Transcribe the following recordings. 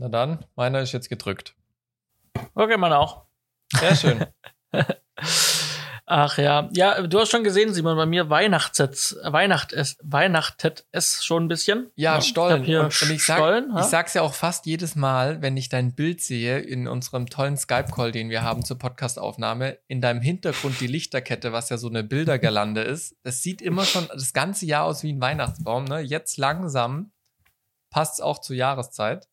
Na dann, meiner ist jetzt gedrückt. Okay, meiner auch. Sehr schön. Ach ja, ja, du hast schon gesehen, Simon, bei mir Weihnachts Weihnacht es, weihnachtet es schon ein bisschen. Ja, Stollen. Ich hier und, und ich, sag, Stollen, ich sag's ja auch fast jedes Mal, wenn ich dein Bild sehe in unserem tollen Skype-Call, den wir haben zur Podcastaufnahme, in deinem Hintergrund die Lichterkette, was ja so eine Bildergerlande ist. Das sieht immer schon das ganze Jahr aus wie ein Weihnachtsbaum. Ne? Jetzt langsam passt's auch zur Jahreszeit.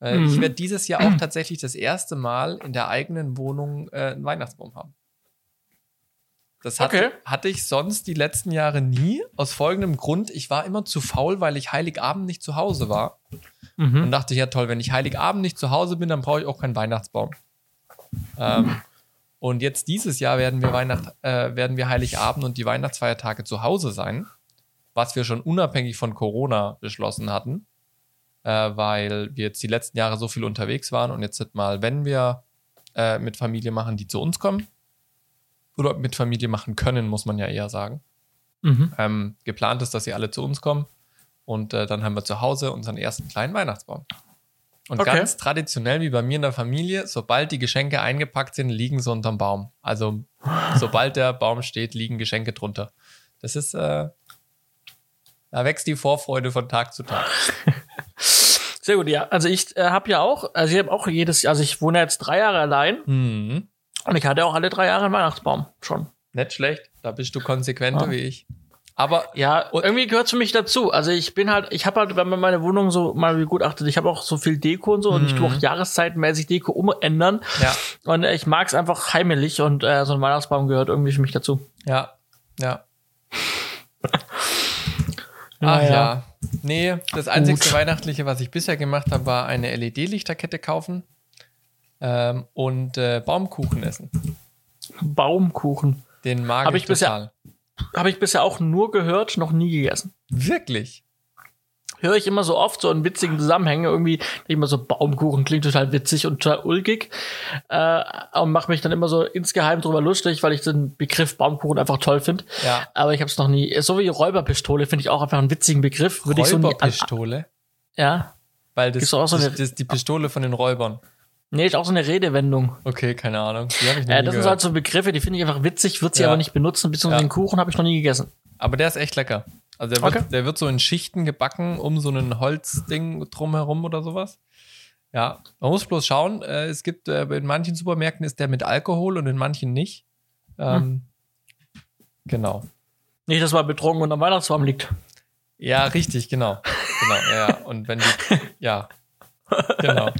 Äh, Ich Mhm. werde dieses Jahr auch tatsächlich das erste Mal in der eigenen Wohnung äh, einen Weihnachtsbaum haben. Das hatte, Okay. hatte ich sonst die letzten Jahre nie. Aus folgendem Grund, ich war immer zu faul, weil ich Heiligabend nicht zu Hause war. Und Mhm. dachte ich, ja toll, wenn ich Heiligabend nicht zu Hause bin, dann brauche ich auch keinen Weihnachtsbaum. Ähm, und jetzt dieses Jahr werden wir Weihnacht, äh, werden wir Heiligabend und die Weihnachtsfeiertage zu Hause sein, was wir schon unabhängig von Corona beschlossen hatten, äh, weil wir jetzt die letzten Jahre so viel unterwegs waren und jetzt mal, wenn wir äh, mit Familie machen, die zu uns kommen, oder mit Familie machen können, muss man ja eher sagen. Mhm. Ähm, geplant ist, dass sie alle zu uns kommen. Und äh, dann haben wir zu Hause unseren ersten kleinen Weihnachtsbaum. Und Okay. ganz traditionell wie bei mir in der Familie, sobald die Geschenke eingepackt sind, liegen sie unterm Baum. Also sobald der Baum steht, liegen Geschenke drunter. Das ist, äh, da wächst die Vorfreude von Tag zu Tag. Sehr gut, ja. Also ich äh, habe ja auch, also ich habe auch jedes, also ich wohne jetzt drei Jahre allein Mhm. und ich hatte auch alle drei Jahre einen Weihnachtsbaum schon. Nicht schlecht, da bist du konsequenter Ja. wie ich. Aber Ja, Und- irgendwie gehört für mich dazu. Also ich bin halt, ich habe halt, wenn man meine Wohnung so mal begutachtet, ich habe auch so viel Deko und so und ich tue auch jahreszeitmäßig Deko umändern. ja, Und äh, ich mag es einfach heimelig und äh, so ein Weihnachtsbaum gehört irgendwie für mich dazu. ja, ja. Ach ja. Nee, das einzige Gut. Weihnachtliche, was ich bisher gemacht habe, war eine LED-Lichterkette kaufen ähm, und äh, Baumkuchen essen. Baumkuchen. Den mag Hab ich, ich bisher-. Habe ich bisher auch nur gehört, noch nie gegessen. Wirklich? Höre ich immer so oft so in witzigen Zusammenhängen irgendwie, immer so Baumkuchen klingt total witzig und total ulkig äh, und mache mich dann immer so insgeheim drüber lustig, weil ich den Begriff Baumkuchen einfach toll finde. Ja. Aber ich habe es noch nie. So wie Räuberpistole finde ich auch einfach einen witzigen Begriff. Würde ich so Räuberpistole? ja. Weil das, so das, das ist die Pistole von den Räubern. Nee, ist auch so eine Redewendung. Okay, keine Ahnung. Die habe ich Äh, das sind halt so Begriffe, die finde ich einfach witzig, würde sie Ja. aber nicht benutzen, beziehungsweise Ja. den Kuchen habe ich noch nie gegessen. Aber der ist echt lecker. Also der wird, Okay. der wird so in Schichten gebacken, um so ein Holzding drumherum oder sowas. Ja, man muss bloß schauen. Äh, es gibt äh, in manchen Supermärkten ist der mit Alkohol und in manchen nicht. Ähm, Genau. Nicht, dass man betrunken unter dem Weihnachtsbaum liegt. Ja, richtig, genau. Genau, ja, ja. Und wenn die, ja, genau.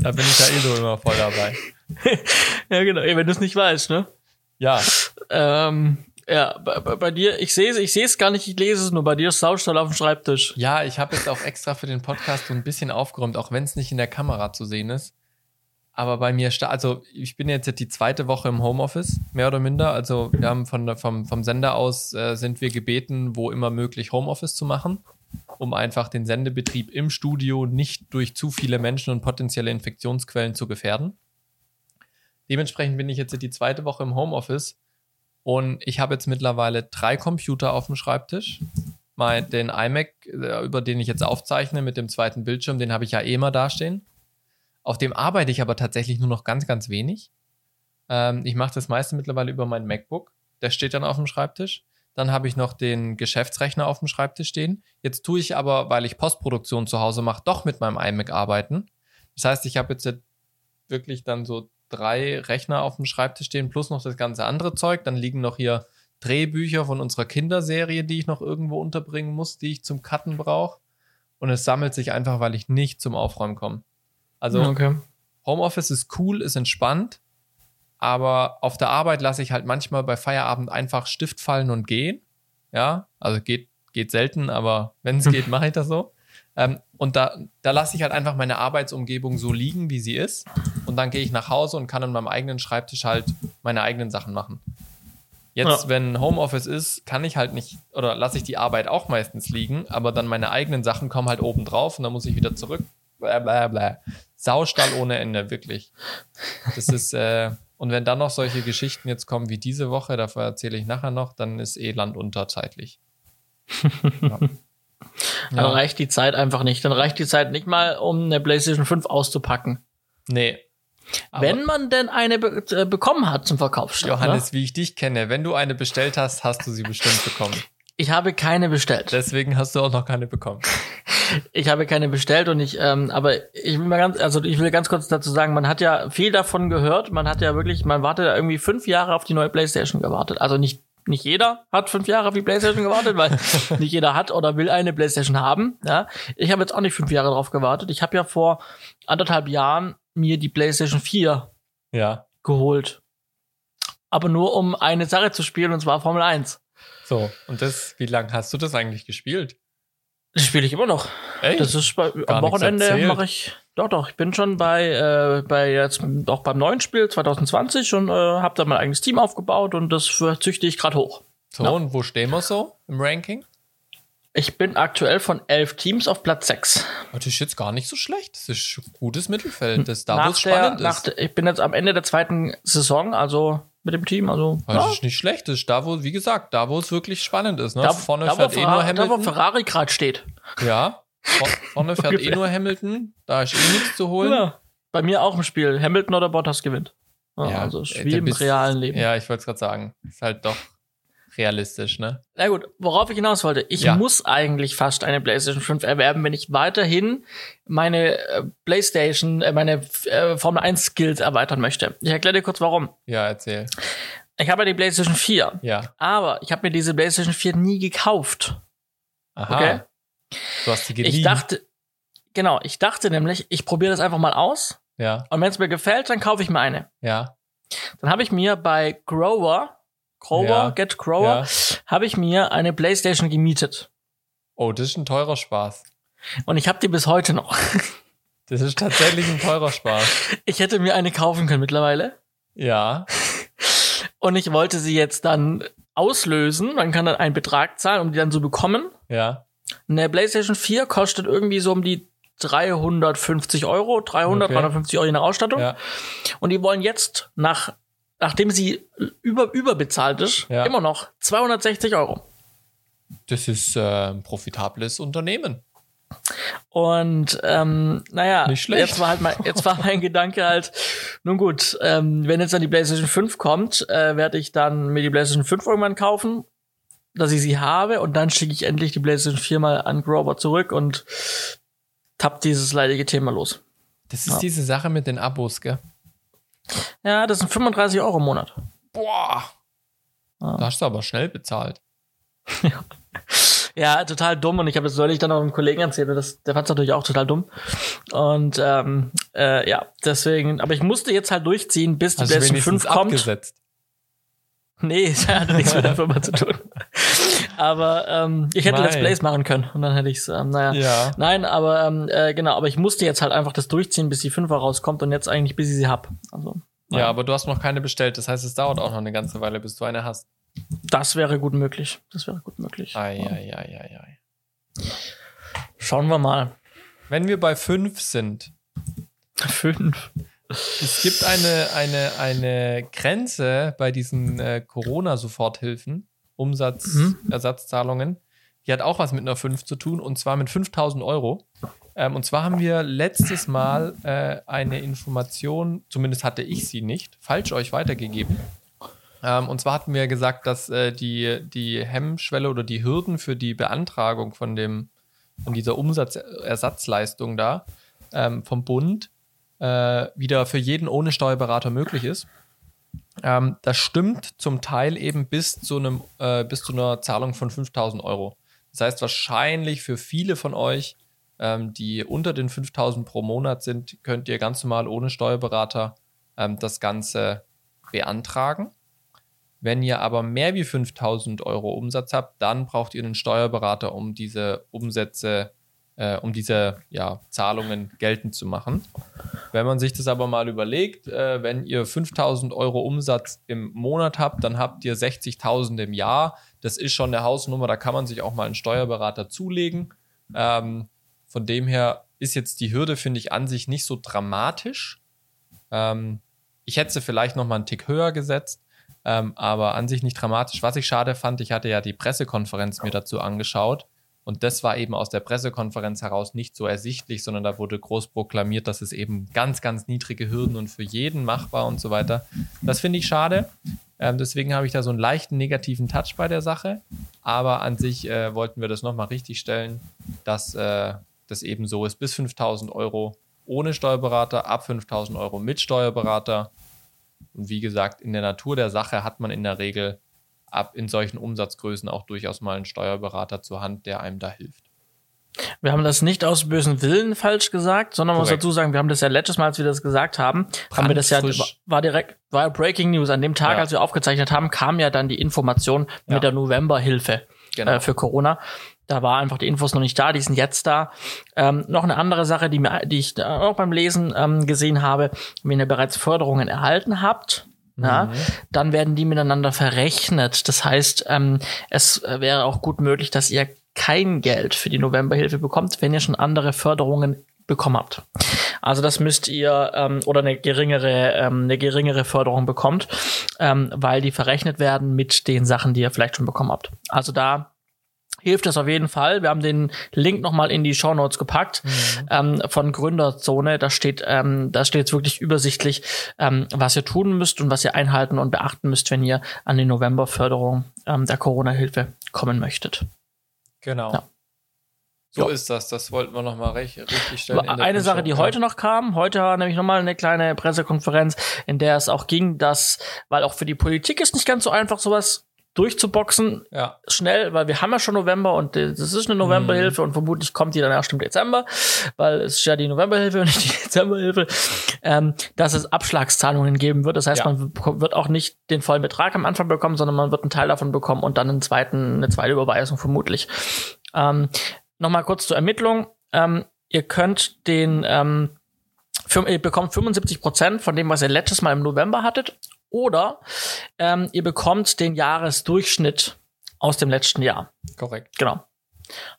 Da bin ich ja eh so immer voll dabei. Ja, genau, ey, wenn du es nicht weißt, ne? Ja, Ähm, ja, bei, bei, dir, ich sehe es ich seh's gar nicht, ich lese es nur, bei dir ist Saustall auf dem Schreibtisch. ja, ich habe jetzt auch extra für den Podcast so ein bisschen aufgeräumt, auch wenn es nicht in der Kamera zu sehen ist. Aber bei mir, also ich bin jetzt die zweite Woche im Homeoffice, mehr oder minder. Also wir haben von vom, vom Sender aus äh, sind wir gebeten, wo immer möglich Homeoffice zu machen, um einfach den Sendebetrieb im Studio nicht durch zu viele Menschen und potenzielle Infektionsquellen zu gefährden. Dementsprechend bin ich jetzt die zweite Woche im Homeoffice und ich habe jetzt mittlerweile drei Computer auf dem Schreibtisch. Mein, den iMac, äh, über den ich jetzt aufzeichne mit dem zweiten Bildschirm, den habe ich ja eh immer dastehen. Auf dem arbeite ich aber tatsächlich nur noch ganz, ganz wenig. Ähm, ich mache das meiste mittlerweile über mein MacBook. Der steht dann auf dem Schreibtisch. Dann habe ich noch den Geschäftsrechner auf dem Schreibtisch stehen. Jetzt tue ich aber, weil ich Postproduktion zu Hause mache, doch mit meinem iMac arbeiten. Das heißt, ich habe jetzt wirklich dann so drei Rechner auf dem Schreibtisch stehen, plus noch das ganze andere Zeug. Dann liegen noch hier Drehbücher von unserer Kinderserie, die ich noch irgendwo unterbringen muss, die ich zum Cutten brauche. Und es sammelt sich einfach, weil ich nicht zum Aufräumen komme. Also okay. Homeoffice ist cool, ist entspannt, aber auf der Arbeit lasse ich halt manchmal bei Feierabend einfach Stift fallen und gehen. Ja, also geht, geht selten, aber wenn es geht, mache ich das so. Ähm, und da, da lasse ich halt einfach meine Arbeitsumgebung so liegen, wie sie ist. Und dann gehe ich nach Hause und kann an meinem eigenen Schreibtisch halt meine eigenen Sachen machen. Jetzt, Ja. wenn Homeoffice ist, kann ich halt nicht, oder lasse ich die Arbeit auch meistens liegen, aber dann meine eigenen Sachen kommen halt oben drauf und dann muss ich wieder zurück. Bla, bla, bla. Saustall ohne Ende, wirklich. Das ist, äh, und wenn dann noch solche Geschichten jetzt kommen wie diese Woche, dafür erzähle ich nachher noch, dann ist eh Land unter zeitlich. Ja. Dann ja. reicht die Zeit einfach nicht. Dann reicht die Zeit nicht mal, um eine PlayStation 5 auszupacken. Nee. wenn man denn eine be äh, bekommen hat zum Verkaufsstand. Johannes, ne? wie ich dich kenne, wenn du eine bestellt hast, hast du sie bestimmt bekommen. Ich habe keine bestellt. Deswegen hast du auch noch keine bekommen. ich habe keine bestellt und ich, ähm, aber ich will mal ganz, also ich will ganz kurz dazu sagen, man hat ja viel davon gehört. Man hat ja wirklich, man wartet irgendwie fünf Jahre auf die neue PlayStation gewartet. Also nicht nicht jeder hat fünf Jahre auf die PlayStation gewartet, weil nicht jeder hat oder will eine PlayStation haben. Ja, ich habe jetzt auch nicht fünf Jahre drauf gewartet. Ich habe ja vor anderthalb Jahren mir die PlayStation 4 ja. geholt, aber nur um eine Sache zu spielen und zwar Formel 1. So und das, wie lange hast du das eigentlich gespielt? Das spiele ich immer noch. Echt? Das ist bei, am Wochenende mache ich. Doch, doch. Ich bin schon bei, äh, bei jetzt auch beim neuen Spiel 2020 und äh, habe da mein eigenes Team aufgebaut und das züchte ich gerade hoch. So, ja. und wo stehen wir so im Ranking? Ich bin aktuell von elf Teams auf Platz sechs. Das ist jetzt gar nicht so schlecht. Das ist gutes Mittelfeld. Das ist da, wo es spannend der, ist. Der, ich bin jetzt am Ende der zweiten Saison, also mit dem Team. Also, das ja. ist nicht schlecht. Das ist da, wo, wie gesagt, da, wo es wirklich spannend ist. Ne? Da, Vorne da, fährt eh nur Hamilton. Da, wo Ferrari gerade steht. Ja, vorne fährt eh nur Hamilton. Da ist eh nichts zu holen. Ja. Bei mir auch im Spiel. Hamilton oder Bottas gewinnt. Ja, ja also wie im bist, realen Leben. Ja, ich wollte es gerade sagen. Ist halt doch realistisch, ne? Na gut, worauf ich hinaus wollte. Ich ja. muss eigentlich fast eine PlayStation 5 erwerben, wenn ich weiterhin meine äh, PlayStation, äh, meine äh, Formel 1 Skills erweitern möchte. Ich erkläre dir kurz warum. Ja, erzähl. Ich habe ja die PlayStation 4. Ja. Aber ich habe mir diese PlayStation 4 nie gekauft. Aha. Okay? Du hast die geliehen. Ich dachte, genau, ich dachte nämlich, ich probiere das einfach mal aus. Ja. Und wenn es mir gefällt, dann kaufe ich mir eine. Ja. Dann habe ich mir bei Grower Grower, ja, Get Grower, ja. habe ich mir eine Playstation gemietet. Oh, das ist ein teurer Spaß. Und ich habe die bis heute noch. Das ist tatsächlich ein teurer Spaß. Ich hätte mir eine kaufen können mittlerweile. Ja. Und ich wollte sie jetzt dann auslösen. Man kann dann einen Betrag zahlen, um die dann zu bekommen. Ja. Eine PlayStation 4 kostet irgendwie so um die 350 Euro, 300, okay. 350 Euro in der Ausstattung. Ja. Und die wollen jetzt nach nachdem sie über, überbezahlt ist, ja. immer noch 260 Euro. Das ist äh, ein profitables Unternehmen. Und ähm, naja, jetzt war halt mein, jetzt war mein Gedanke halt, nun gut, ähm, wenn jetzt dann die PlayStation 5 kommt, äh, werde ich dann mir die PlayStation 5 irgendwann kaufen, dass ich sie habe und dann schicke ich endlich die PlayStation 4 mal an Grover zurück und tapp dieses leidige Thema los. Das ist ja. diese Sache mit den Abos, gell? Ja, das sind 35 Euro im Monat. Boah. Ah. Da hast du aber schnell bezahlt. ja. ja, total dumm. Und ich habe das neulich dann auch einem Kollegen erzählt. Das, der fand es natürlich auch total dumm. Und ähm, äh, ja, deswegen, aber ich musste jetzt halt durchziehen, bis die PlayStation 5 kommt. Abgesetzt? Nee, das hat nichts mit der Firma zu tun. Aber ähm, ich hätte Nein. Let's Plays machen können und dann hätte ich's, ähm, naja. Ja. Nein, aber ähm, äh, genau, aber ich musste jetzt halt einfach das durchziehen, bis die Fünfer rauskommt und jetzt eigentlich, bis ich sie hab. Also, ja. ja, aber du hast noch keine bestellt. Das heißt, es dauert auch noch eine ganze Weile, bis du eine hast. Das wäre gut möglich. Das wäre gut möglich. Ei, ja. ei, ei, ei. Schauen wir mal. Wenn wir bei fünf sind. Fünf. Es gibt eine, eine, eine Grenze bei diesen äh, Corona-Soforthilfen. Umsatzersatzzahlungen. Mhm. Die hat auch was mit einer 5 zu tun und zwar mit 5000 Euro. Ähm, und zwar haben wir letztes Mal äh, eine Information, zumindest hatte ich sie nicht, falsch euch weitergegeben. Ähm, und zwar hatten wir gesagt, dass äh, die, die Hemmschwelle oder die Hürden für die Beantragung von, dem, von dieser Umsatzersatzleistung da ähm, vom Bund äh, wieder für jeden ohne Steuerberater möglich ist. Ähm, das stimmt zum Teil eben bis zu, einem, äh, bis zu einer Zahlung von 5000 Euro. Das heißt, wahrscheinlich für viele von euch, ähm, die unter den 5000 pro Monat sind, könnt ihr ganz normal ohne Steuerberater ähm, das Ganze beantragen. Wenn ihr aber mehr wie 5000 Euro Umsatz habt, dann braucht ihr einen Steuerberater, um diese Umsätze äh, um diese ja, Zahlungen geltend zu machen. Wenn man sich das aber mal überlegt, äh, wenn ihr 5000 Euro Umsatz im Monat habt, dann habt ihr 60.000 im Jahr. Das ist schon eine Hausnummer, da kann man sich auch mal einen Steuerberater zulegen. Ähm, von dem her ist jetzt die Hürde, finde ich, an sich nicht so dramatisch. Ähm, ich hätte sie vielleicht noch mal einen Tick höher gesetzt, ähm, aber an sich nicht dramatisch. Was ich schade fand, ich hatte ja die Pressekonferenz mir dazu angeschaut Und das war eben aus der Pressekonferenz heraus nicht so ersichtlich, sondern da wurde groß proklamiert, dass es eben ganz, ganz niedrige Hürden und für jeden machbar und so weiter. Das finde ich schade. Ähm, deswegen habe ich da so einen leichten negativen Touch bei der Sache. Aber an sich äh, wollten wir das nochmal richtig stellen, dass äh, das eben so ist. Bis 5000 Euro ohne Steuerberater, ab 5000 Euro mit Steuerberater. Und wie gesagt, in der Natur der Sache hat man in der Regel ab in solchen Umsatzgrößen auch durchaus mal einen Steuerberater zur Hand, der einem da hilft. Wir haben das nicht aus bösen Willen falsch gesagt, sondern man muss dazu sagen, wir haben das ja letztes Mal, als wir das gesagt haben, haben wir das ja, war direkt, war ja Breaking News. An dem Tag, ja. als wir aufgezeichnet haben, kam ja dann die Information ja. mit der Novemberhilfe genau. äh, für Corona. Da war einfach die Infos noch nicht da, die sind jetzt da. Ähm, noch eine andere Sache, die, mir, die ich auch beim Lesen ähm, gesehen habe, wenn ihr bereits Förderungen erhalten habt, ja, mhm. dann werden die miteinander verrechnet. Das heißt, ähm, es wäre auch gut möglich, dass ihr kein Geld für die Novemberhilfe bekommt, wenn ihr schon andere Förderungen bekommen habt. Also das müsst ihr ähm, oder eine geringere ähm, eine geringere Förderung bekommt, ähm, weil die verrechnet werden mit den Sachen, die ihr vielleicht schon bekommen habt. Also da hilft es auf jeden Fall. Wir haben den Link nochmal in die Show Notes gepackt mhm. ähm, von Gründerzone. Da steht, ähm, da steht jetzt wirklich übersichtlich, ähm, was ihr tun müsst und was ihr einhalten und beachten müsst, wenn ihr an die Novemberförderung ähm, der Corona-Hilfe kommen möchtet. Genau. Ja. So ist das. Das wollten wir nochmal richtig stellen. Eine Sache, die heute noch kam, heute war nämlich nochmal eine kleine Pressekonferenz, in der es auch ging, dass, weil auch für die Politik ist nicht ganz so einfach, sowas durchzuboxen, ja. schnell, weil wir haben ja schon November und das ist eine Novemberhilfe mhm. und vermutlich kommt die dann erst im Dezember, weil es ist ja die Novemberhilfe und nicht die Dezemberhilfe, ähm, dass es Abschlagszahlungen geben wird. Das heißt, ja. man wird auch nicht den vollen Betrag am Anfang bekommen, sondern man wird einen Teil davon bekommen und dann einen zweiten, eine zweite Überweisung vermutlich. Ähm, Nochmal kurz zur Ermittlung. Ähm, ihr könnt den ähm, ihr bekommt 75 Prozent von dem, was ihr letztes Mal im November hattet oder ähm, ihr bekommt den Jahresdurchschnitt aus dem letzten Jahr. Korrekt. Genau.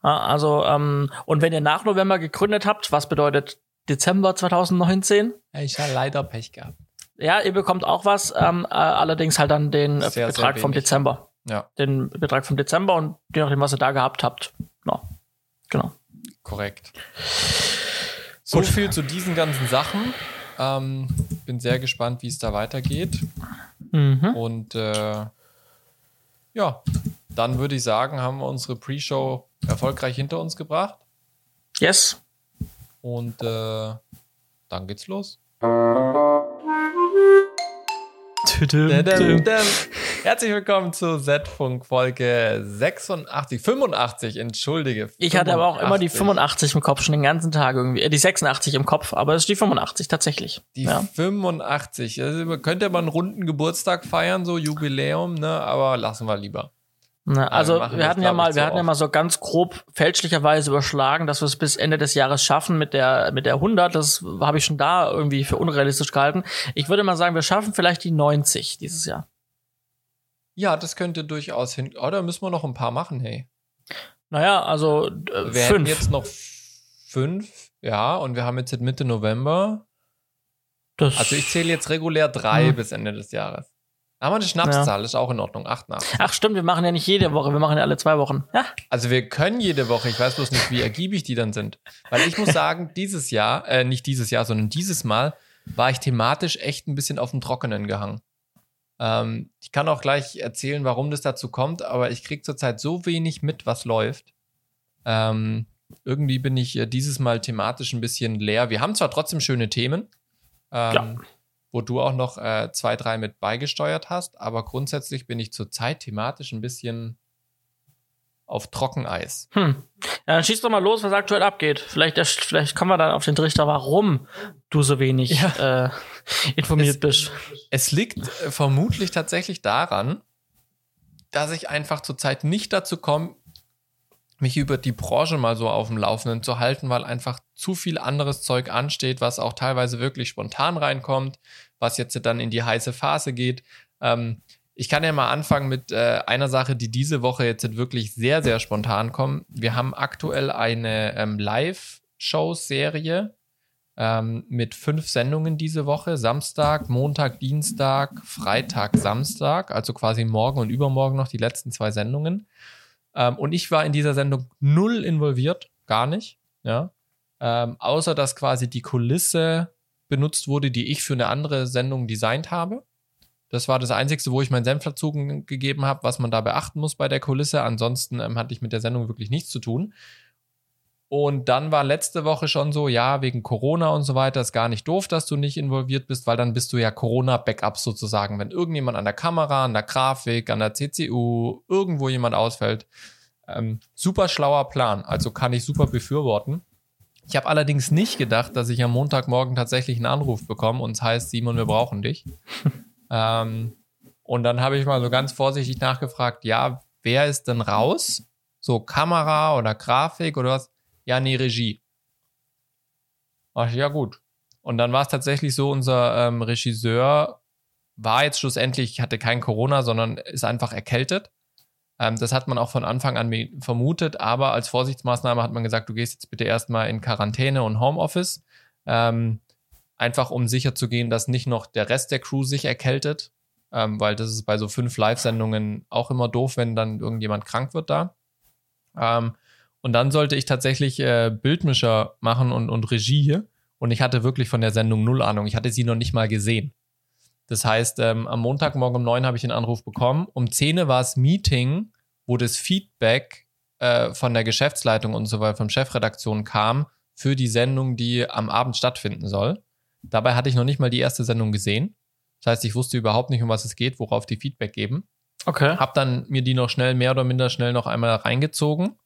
Also, ähm, und wenn ihr nach November gegründet habt, was bedeutet Dezember 2019? Ich habe leider Pech gehabt. Ja, ihr bekommt auch was, ähm, äh, allerdings halt dann den sehr, Betrag sehr vom Dezember. Ja. Den Betrag vom Dezember und je nachdem, was ihr da gehabt habt. Genau. genau. Korrekt. So Gut. viel zu diesen ganzen Sachen. Ähm, bin sehr gespannt, wie es da weitergeht. Mhm. Und äh, ja, dann würde ich sagen, haben wir unsere Pre-Show erfolgreich hinter uns gebracht. Yes. Und äh, dann geht's los. Herzlich willkommen zu Z-Funk Folge 86, 85, entschuldige. 85. Ich hatte aber auch immer die 85 im Kopf, schon den ganzen Tag irgendwie. Äh, die 86 im Kopf, aber es ist die 85 tatsächlich. Die ja. 85. Also könnte man einen runden Geburtstag feiern, so Jubiläum, ne? Aber lassen wir lieber. Na, also wir, wir hatten ja mal, wir hatten ja mal so ganz grob fälschlicherweise überschlagen, dass wir es bis Ende des Jahres schaffen mit der mit der 100. Das habe ich schon da irgendwie für unrealistisch gehalten. Ich würde mal sagen, wir schaffen vielleicht die 90 dieses Jahr. Ja, das könnte durchaus hin. Oder müssen wir noch ein paar machen, hey? Naja, also äh, wir fünf. jetzt noch fünf, ja, und wir haben jetzt Mitte November. Das also ich zähle jetzt regulär drei hm. bis Ende des Jahres. Aber eine Schnapszahl ja. ist auch in Ordnung. 88. Ach stimmt, wir machen ja nicht jede Woche, wir machen ja alle zwei Wochen. Ja. Also wir können jede Woche, ich weiß bloß nicht, wie ergiebig die dann sind. Weil ich muss sagen, dieses Jahr, äh, nicht dieses Jahr, sondern dieses Mal war ich thematisch echt ein bisschen auf dem Trockenen gehangen. Ähm, ich kann auch gleich erzählen, warum das dazu kommt, aber ich kriege zurzeit so wenig mit, was läuft. Ähm, irgendwie bin ich äh, dieses Mal thematisch ein bisschen leer. Wir haben zwar trotzdem schöne Themen. Ähm, ja wo du auch noch äh, zwei, drei mit beigesteuert hast. Aber grundsätzlich bin ich zurzeit thematisch ein bisschen auf Trockeneis. Hm. Ja, dann schieß doch mal los, was aktuell abgeht. Vielleicht, vielleicht kommen wir dann auf den Trichter, warum du so wenig ja. äh, informiert es, bist. Es liegt äh, vermutlich tatsächlich daran, dass ich einfach zurzeit nicht dazu komme, mich über die Branche mal so auf dem Laufenden zu halten, weil einfach zu viel anderes Zeug ansteht, was auch teilweise wirklich spontan reinkommt, was jetzt dann in die heiße Phase geht. Ähm, ich kann ja mal anfangen mit äh, einer Sache, die diese Woche jetzt wirklich sehr, sehr spontan kommt. Wir haben aktuell eine ähm, Live-Show-Serie ähm, mit fünf Sendungen diese Woche. Samstag, Montag, Dienstag, Freitag, Samstag. Also quasi morgen und übermorgen noch die letzten zwei Sendungen. Ähm, und ich war in dieser Sendung null involviert, gar nicht. Ja. Ähm, außer dass quasi die Kulisse benutzt wurde, die ich für eine andere Sendung designt habe. Das war das Einzige, wo ich meinen Senf dazu gegeben habe, was man da beachten muss bei der Kulisse. Ansonsten ähm, hatte ich mit der Sendung wirklich nichts zu tun. Und dann war letzte Woche schon so, ja, wegen Corona und so weiter, ist gar nicht doof, dass du nicht involviert bist, weil dann bist du ja Corona-Backup sozusagen. Wenn irgendjemand an der Kamera, an der Grafik, an der CCU, irgendwo jemand ausfällt. Ähm, super schlauer Plan, also kann ich super befürworten. Ich habe allerdings nicht gedacht, dass ich am Montagmorgen tatsächlich einen Anruf bekomme und es heißt, Simon, wir brauchen dich. ähm, und dann habe ich mal so ganz vorsichtig nachgefragt, ja, wer ist denn raus? So Kamera oder Grafik oder was? ja, nee, Regie. Ach, ja, gut. Und dann war es tatsächlich so, unser ähm, Regisseur war jetzt schlussendlich, hatte kein Corona, sondern ist einfach erkältet. Ähm, das hat man auch von Anfang an vermutet, aber als Vorsichtsmaßnahme hat man gesagt, du gehst jetzt bitte erstmal in Quarantäne und Homeoffice. Ähm, einfach um sicher zu gehen, dass nicht noch der Rest der Crew sich erkältet, ähm, weil das ist bei so fünf Live-Sendungen auch immer doof, wenn dann irgendjemand krank wird da. Ähm, und dann sollte ich tatsächlich äh, Bildmischer machen und, und Regie. Und ich hatte wirklich von der Sendung null Ahnung. Ich hatte sie noch nicht mal gesehen. Das heißt, ähm, am Montagmorgen um neun habe ich einen Anruf bekommen. Um zehn war es Meeting, wo das Feedback äh, von der Geschäftsleitung und so weiter, vom Chefredaktion kam für die Sendung, die am Abend stattfinden soll. Dabei hatte ich noch nicht mal die erste Sendung gesehen. Das heißt, ich wusste überhaupt nicht, um was es geht, worauf die Feedback geben. Okay. Hab dann mir die noch schnell, mehr oder minder schnell noch einmal reingezogen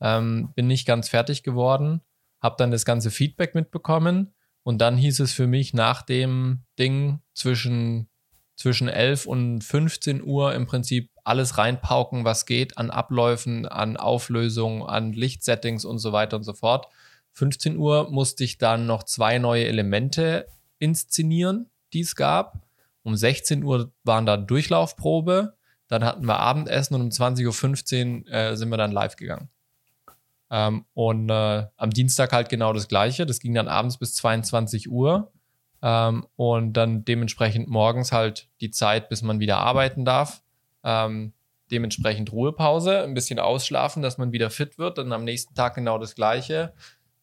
ähm, bin nicht ganz fertig geworden, habe dann das ganze Feedback mitbekommen und dann hieß es für mich nach dem Ding zwischen, zwischen 11 und 15 Uhr im Prinzip alles reinpauken, was geht an Abläufen, an Auflösung, an Lichtsettings und so weiter und so fort. 15 Uhr musste ich dann noch zwei neue Elemente inszenieren, die es gab. Um 16 Uhr waren da Durchlaufprobe. Dann hatten wir Abendessen und um 20.15 Uhr äh, sind wir dann live gegangen. Ähm, und äh, am Dienstag halt genau das Gleiche. Das ging dann abends bis 22 Uhr. Ähm, und dann dementsprechend morgens halt die Zeit, bis man wieder arbeiten darf. Ähm, dementsprechend Ruhepause, ein bisschen ausschlafen, dass man wieder fit wird. Dann am nächsten Tag genau das Gleiche.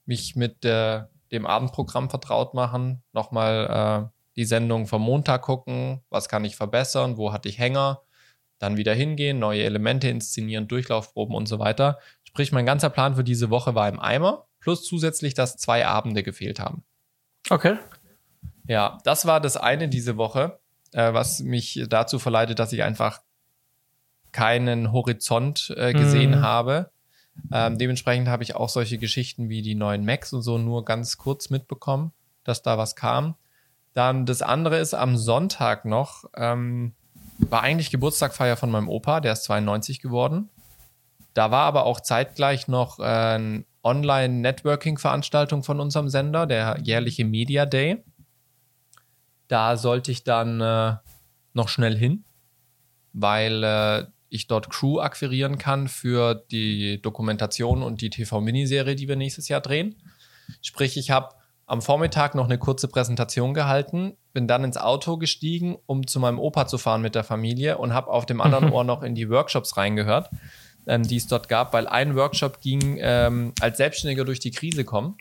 Mich mit äh, dem Abendprogramm vertraut machen. Nochmal äh, die Sendung vom Montag gucken. Was kann ich verbessern? Wo hatte ich Hänger? Dann wieder hingehen, neue Elemente inszenieren, Durchlaufproben und so weiter. Sprich, mein ganzer Plan für diese Woche war im Eimer, plus zusätzlich, dass zwei Abende gefehlt haben. Okay. Ja, das war das eine diese Woche, äh, was mich dazu verleitet, dass ich einfach keinen Horizont äh, gesehen mm. habe. Ähm, dementsprechend habe ich auch solche Geschichten wie die neuen Macs und so nur ganz kurz mitbekommen, dass da was kam. Dann das andere ist am Sonntag noch, ähm, war eigentlich Geburtstagfeier von meinem Opa, der ist 92 geworden. Da war aber auch zeitgleich noch äh, eine Online-Networking-Veranstaltung von unserem Sender, der jährliche Media Day. Da sollte ich dann äh, noch schnell hin, weil äh, ich dort Crew akquirieren kann für die Dokumentation und die TV-Miniserie, die wir nächstes Jahr drehen. Sprich, ich habe am Vormittag noch eine kurze Präsentation gehalten, bin dann ins Auto gestiegen, um zu meinem Opa zu fahren mit der Familie und habe auf dem anderen Ohr noch in die Workshops reingehört ähm, die es dort gab, weil ein Workshop ging ähm, als Selbstständiger durch die Krise kommen.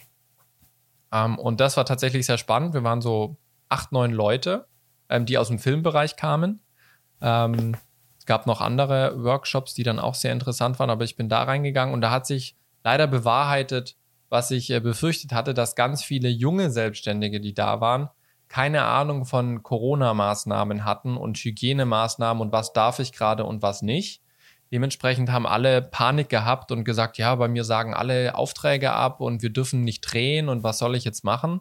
Ähm, und das war tatsächlich sehr spannend. Wir waren so acht, neun Leute, ähm, die aus dem Filmbereich kamen. Ähm, es gab noch andere Workshops, die dann auch sehr interessant waren, aber ich bin da reingegangen und da hat sich leider bewahrheitet, was ich äh, befürchtet hatte, dass ganz viele junge Selbstständige, die da waren, keine Ahnung von Corona-Maßnahmen hatten und Hygienemaßnahmen und was darf ich gerade und was nicht. Dementsprechend haben alle Panik gehabt und gesagt, ja, bei mir sagen alle Aufträge ab und wir dürfen nicht drehen und was soll ich jetzt machen?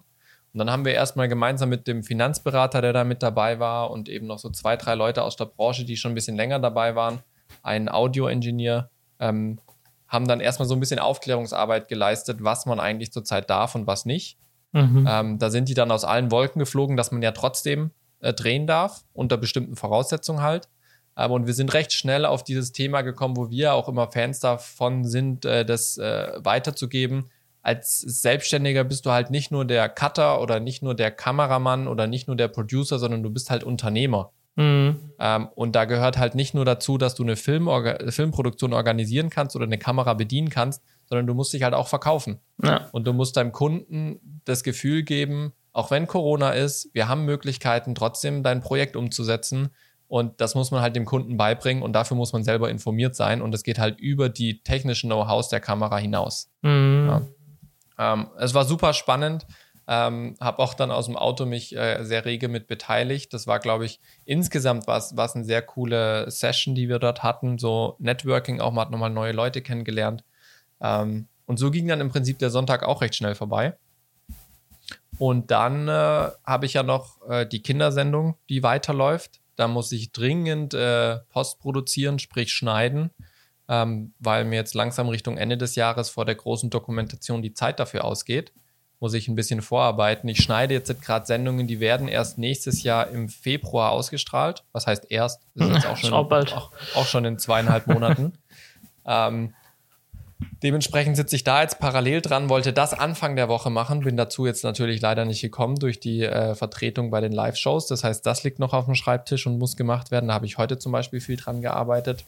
Und dann haben wir erstmal gemeinsam mit dem Finanzberater, der da mit dabei war und eben noch so zwei, drei Leute aus der Branche, die schon ein bisschen länger dabei waren, ein Audio-Engineer, ähm, haben dann erstmal so ein bisschen Aufklärungsarbeit geleistet, was man eigentlich zurzeit darf und was nicht. Mhm. Ähm, da sind die dann aus allen Wolken geflogen, dass man ja trotzdem äh, drehen darf, unter bestimmten Voraussetzungen halt. Ähm, und wir sind recht schnell auf dieses Thema gekommen, wo wir auch immer Fans davon sind, äh, das äh, weiterzugeben. Als Selbstständiger bist du halt nicht nur der Cutter oder nicht nur der Kameramann oder nicht nur der Producer, sondern du bist halt Unternehmer. Mhm. Ähm, und da gehört halt nicht nur dazu, dass du eine Film Filmproduktion organisieren kannst oder eine Kamera bedienen kannst, sondern du musst dich halt auch verkaufen. Ja. Und du musst deinem Kunden das Gefühl geben, auch wenn Corona ist, wir haben Möglichkeiten, trotzdem dein Projekt umzusetzen. Und das muss man halt dem Kunden beibringen und dafür muss man selber informiert sein. Und es geht halt über die technischen Know-hows der Kamera hinaus. Mhm. Ja. Ähm, es war super spannend. Ähm, habe auch dann aus dem Auto mich äh, sehr rege mit beteiligt. Das war, glaube ich, insgesamt war es eine sehr coole Session, die wir dort hatten. So Networking auch, man hat nochmal neue Leute kennengelernt. Ähm, und so ging dann im Prinzip der Sonntag auch recht schnell vorbei. Und dann äh, habe ich ja noch äh, die Kindersendung, die weiterläuft. Da muss ich dringend äh, Post produzieren, sprich schneiden, ähm, weil mir jetzt langsam Richtung Ende des Jahres vor der großen Dokumentation die Zeit dafür ausgeht muss ich ein bisschen vorarbeiten. Ich schneide jetzt gerade Sendungen, die werden erst nächstes Jahr im Februar ausgestrahlt. Was heißt erst? Das ist jetzt auch schon, auch auch schon in zweieinhalb Monaten. ähm, dementsprechend sitze ich da jetzt parallel dran, wollte das Anfang der Woche machen, bin dazu jetzt natürlich leider nicht gekommen durch die äh, Vertretung bei den Live-Shows. Das heißt, das liegt noch auf dem Schreibtisch und muss gemacht werden. Da habe ich heute zum Beispiel viel dran gearbeitet.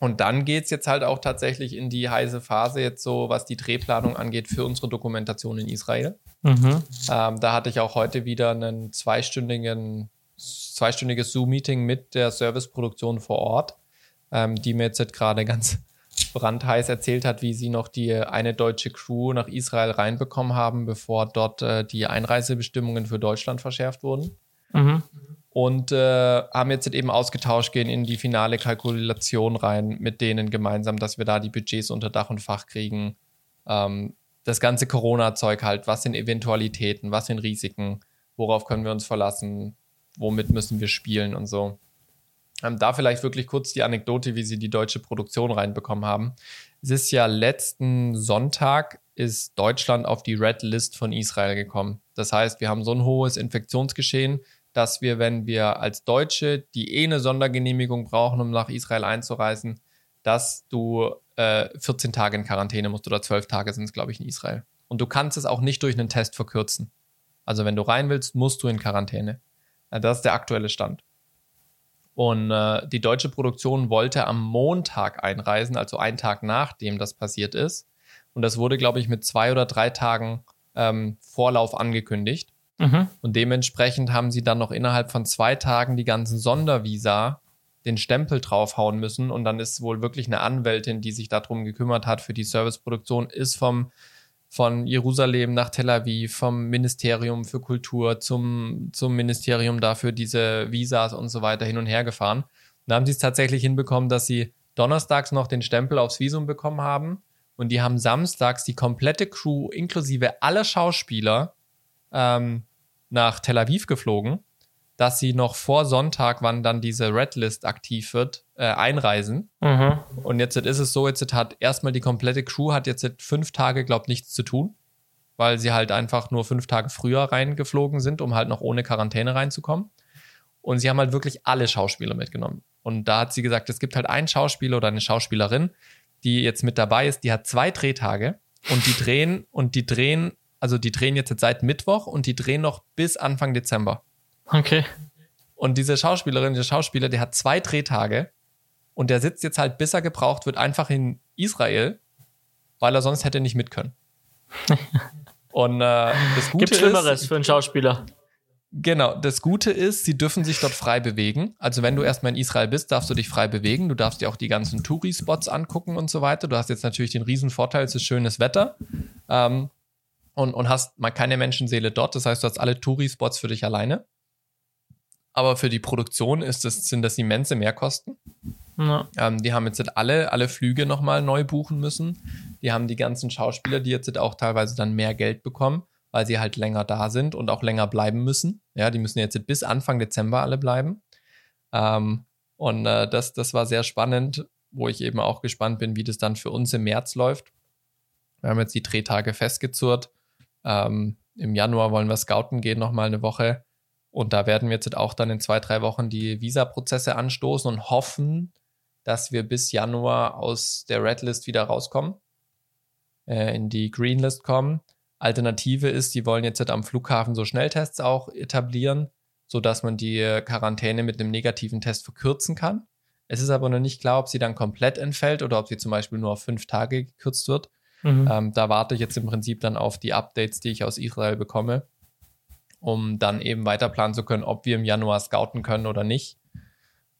Und dann geht es jetzt halt auch tatsächlich in die heiße Phase, jetzt so, was die Drehplanung angeht für unsere Dokumentation in Israel. Mhm. Ähm, da hatte ich auch heute wieder einen zweistündigen, zweistündiges Zoom-Meeting mit der Serviceproduktion vor Ort, ähm, die mir jetzt gerade ganz brandheiß erzählt hat, wie sie noch die eine deutsche Crew nach Israel reinbekommen haben, bevor dort äh, die Einreisebestimmungen für Deutschland verschärft wurden. Mhm und äh, haben jetzt eben ausgetauscht, gehen in die finale Kalkulation rein mit denen gemeinsam, dass wir da die Budgets unter Dach und Fach kriegen. Ähm, das ganze Corona-Zeug halt, was sind Eventualitäten, was sind Risiken, worauf können wir uns verlassen, womit müssen wir spielen und so. Ähm, da vielleicht wirklich kurz die Anekdote, wie sie die deutsche Produktion reinbekommen haben. Es ist ja letzten Sonntag ist Deutschland auf die Red List von Israel gekommen. Das heißt, wir haben so ein hohes Infektionsgeschehen, dass wir, wenn wir als Deutsche, die eh eine Sondergenehmigung brauchen, um nach Israel einzureisen, dass du äh, 14 Tage in Quarantäne musst oder 12 Tage sind es, glaube ich, in Israel. Und du kannst es auch nicht durch einen Test verkürzen. Also wenn du rein willst, musst du in Quarantäne. Das ist der aktuelle Stand. Und äh, die deutsche Produktion wollte am Montag einreisen, also einen Tag nachdem das passiert ist. Und das wurde, glaube ich, mit zwei oder drei Tagen ähm, Vorlauf angekündigt. Mhm. Und dementsprechend haben sie dann noch innerhalb von zwei Tagen die ganzen Sondervisa den Stempel draufhauen müssen. Und dann ist wohl wirklich eine Anwältin, die sich darum gekümmert hat für die Serviceproduktion, ist vom von Jerusalem nach Tel Aviv, vom Ministerium für Kultur zum, zum Ministerium dafür diese Visas und so weiter hin und her gefahren. Und da haben sie es tatsächlich hinbekommen, dass sie donnerstags noch den Stempel aufs Visum bekommen haben und die haben samstags die komplette Crew inklusive aller Schauspieler ähm, nach Tel Aviv geflogen, dass sie noch vor Sonntag, wann dann diese Red List aktiv wird, äh, einreisen. Mhm. Und jetzt ist es so, jetzt hat erstmal die komplette Crew hat jetzt fünf Tage, glaubt nichts zu tun, weil sie halt einfach nur fünf Tage früher reingeflogen sind, um halt noch ohne Quarantäne reinzukommen. Und sie haben halt wirklich alle Schauspieler mitgenommen. Und da hat sie gesagt, es gibt halt einen Schauspieler oder eine Schauspielerin, die jetzt mit dabei ist, die hat zwei Drehtage und die drehen und die drehen also die drehen jetzt seit Mittwoch und die drehen noch bis Anfang Dezember. Okay. Und diese Schauspielerin, der Schauspieler, der hat zwei Drehtage und der sitzt jetzt halt, bis er gebraucht wird, einfach in Israel, weil er sonst hätte nicht mit können. und äh, das Gute Gibt Schlimmeres ist, für einen Schauspieler. Genau, das Gute ist, sie dürfen sich dort frei bewegen. Also wenn du erstmal in Israel bist, darfst du dich frei bewegen. Du darfst dir auch die ganzen Touri-Spots angucken und so weiter. Du hast jetzt natürlich den riesen Vorteil, es ist schönes Wetter. Ähm, und, und hast mal keine Menschenseele dort. Das heißt, du hast alle Touri-Spots für dich alleine. Aber für die Produktion ist das, sind das immense Mehrkosten. Ähm, die haben jetzt alle, alle Flüge nochmal neu buchen müssen. Die haben die ganzen Schauspieler, die jetzt auch teilweise dann mehr Geld bekommen, weil sie halt länger da sind und auch länger bleiben müssen. Ja, die müssen jetzt bis Anfang Dezember alle bleiben. Ähm, und äh, das, das war sehr spannend, wo ich eben auch gespannt bin, wie das dann für uns im März läuft. Wir haben jetzt die Drehtage festgezurrt. Ähm, Im Januar wollen wir scouten gehen, nochmal eine Woche. Und da werden wir jetzt auch dann in zwei, drei Wochen die Visa-Prozesse anstoßen und hoffen, dass wir bis Januar aus der Redlist wieder rauskommen, äh, in die Greenlist kommen. Alternative ist, die wollen jetzt halt am Flughafen so Schnelltests auch etablieren, sodass man die Quarantäne mit einem negativen Test verkürzen kann. Es ist aber noch nicht klar, ob sie dann komplett entfällt oder ob sie zum Beispiel nur auf fünf Tage gekürzt wird. Mhm. Ähm, da warte ich jetzt im Prinzip dann auf die Updates, die ich aus Israel bekomme, um dann eben weiter planen zu können, ob wir im Januar scouten können oder nicht.